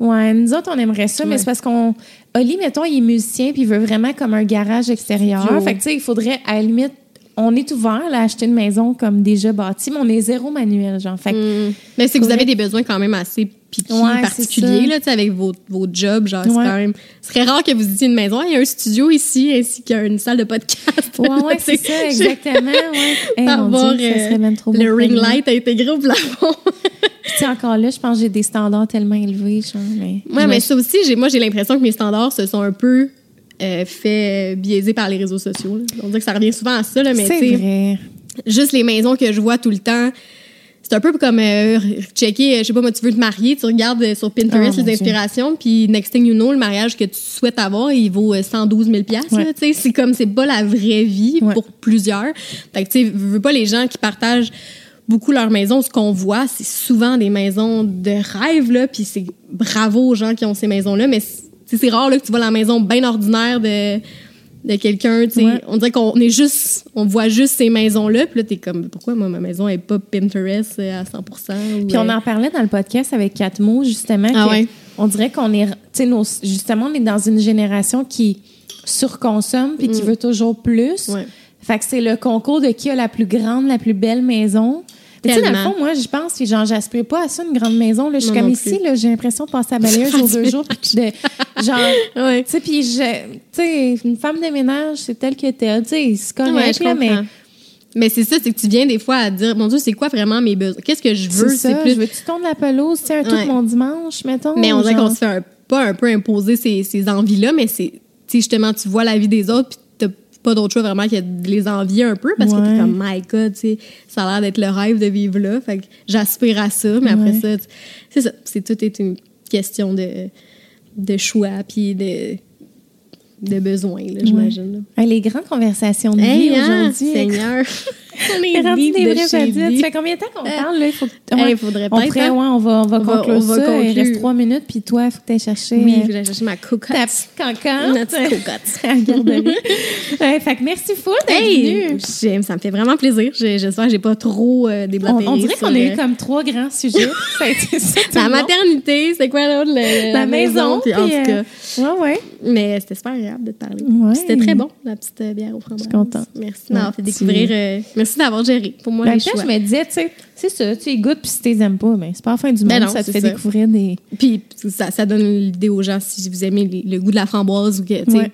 Ouais, nous autres, on aimerait ça, mais c'est parce qu'on. Oli, mettons, il est musicien, puis il veut vraiment comme un garage extérieur. Studio. Fait que, tu sais, il faudrait, à la limite, on est ouvert là, à acheter une maison comme déjà bâtie, mais on est zéro manuel, genre. Fait que, Mm. Mais c'est que vous avez des besoins quand même assez piqués, Ouais, particuliers, là, tu sais, avec vos, vos jobs. Genre, c'est Ouais. quand même. Ce serait rare que vous disiez une maison. Il y a un studio ici, ainsi qu'une salle de podcast. Ouais, ouais, c'est ça, exactement. Ouais. Hey, mon ça euh, serait même trop beau le ring light intégré au plafond. Puis, encore là, je pense que j'ai des standards tellement élevés, genre. Mais, Ouais, mais ça aussi, moi, j'ai l'impression que mes standards se sont un peu euh, fait biaiser par les réseaux sociaux. là. On dirait que ça revient souvent à ça, là, mais tu c'est vrai. juste les maisons que je vois tout le temps. C'est un peu comme euh, checker, euh, je sais pas, moi, tu veux te marier, tu regardes sur Pinterest Oh, les inspirations, puis next thing you know, le mariage que tu souhaites avoir, il vaut euh, 112 000 piastres, Ouais. C'est comme, c'est pas la vraie vie Ouais. pour plusieurs. Fait que, tu sais, veux pas les gens qui partagent beaucoup leur maison, ce qu'on voit, c'est souvent des maisons de rêve, là, puis c'est bravo aux gens qui ont ces maisons-là, mais c'est rare là, que tu vois la maison bien ordinaire de, de quelqu'un. Ouais. On dirait qu'on est juste, on voit juste ces maisons-là, puis là, t'es comme, pourquoi moi, ma maison est pas Pinterest euh, à 100 ou, Puis on euh, en parlait dans le podcast avec quatre mots, justement. Ah que ouais. On dirait qu'on est, tu sais, nos- justement, on est dans une génération qui surconsomme puis qui veut toujours plus. Mm. Ouais. Fait que c'est le concours de qui a la plus grande, la plus belle maison. Mais Tu sais, dans le fond, moi, je pense que genre, j'aspire pas à ça, une grande maison. Là. Je suis comme ici, là, j'ai l'impression de passer à balayeuse aux deux jours. Puis de, genre, Ouais. tu sais, puis je, tu sais, une femme de ménage, c'est telle que t'es. Tu sais, c'est correct, Ouais, je là, mais. Mais c'est ça, c'est que tu viens des fois à dire, mon Dieu, c'est quoi vraiment mes besoins? Qu'est-ce que je veux? c'est ça. plus- Je veux-tu tourner la pelouse, tu sais, un tout Ouais. mon dimanche, mettons. Mais on dirait genre? qu'on se fait un- pas un peu imposer ces, ces envies-là, mais c'est, tu sais, justement, tu vois la vie des autres, puis pas d'autre choix vraiment que de les envier un peu, parce que t'es comme, my God, tu sais, ça a l'air d'être le rêve de vivre là. Fait que j'aspire à ça, mais après Ouais. ça, c'est ça. C'est tout est une question de, de choix, puis de, de besoin, là, j'imagine. les grandes conversations de vie hein, aujourd'hui. Seigneur! on est rendu deep des de vrais adultes. Ça fait combien de temps qu'on parle, là? Il faut Hey, faudrait on pourrait, hein? ouais, on va, on va On va- conclure on va ça. Il conclure. reste trois minutes, puis toi, il faut que tu ailles chercher Oui, euh, je vais chercher ma cocotte. ta petite cocotte. la garderie. ouais, fait que merci full d'être Hey, venu. j'aime, ça me fait vraiment plaisir. J'ai- J'espère que j'ai pas trop euh, On, déblatéré. on dirait sur, qu'on a eu euh, comme trois grands sujets. ça a été ça, la long. maternité, c'est quoi l'autre? le- La maison. puis en tout cas. euh, ouais, ouais. Mais c'était super agréable de te parler. Ouais. C'était très bon, la petite euh, bière au fromage. Je suis contente. Merci Ouais, fait découvrir. euh, merci d'avoir géré. Pour moi, Ben, les peut-être, choix. je me disais, tu sais, c'est ça, tu goûtes, puis si tu les aimes pas, ben, c'est pas la fin du monde. Ben non, ça te fait ça. découvrir des. Puis ça, ça donne l'idée aux gens si vous aimez les- le goût de la framboise ou que, tu sais, Ouais.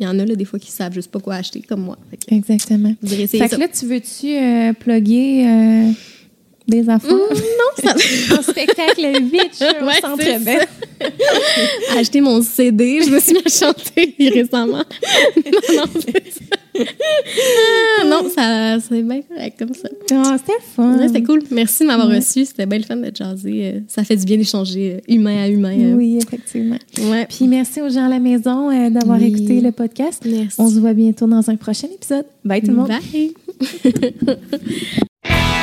il y en a là, des fois qui savent juste pas quoi acheter, comme moi. Que Exactement. vous Fait ça. que là, tu veux-tu euh, plugger euh, des affaires? non, ça... en spectacle bitch au Ouais, belle. acheter mon CD. Je me suis mis à chanter récemment. non, non, non, ça, c'est bien correct comme ça. Ah, c'était fun. Ouais, c'était cool. Merci de m'avoir Ouais. reçu. C'était bien le fun de jaser. Euh, Ça fait du bien d'échanger euh, humain à humain. euh. Oui, effectivement. Ouais. Puis merci aux gens à la maison d'avoir Oui. écouté le podcast. Merci. On se voit bientôt dans un prochain épisode. Bye tout le monde. Bye.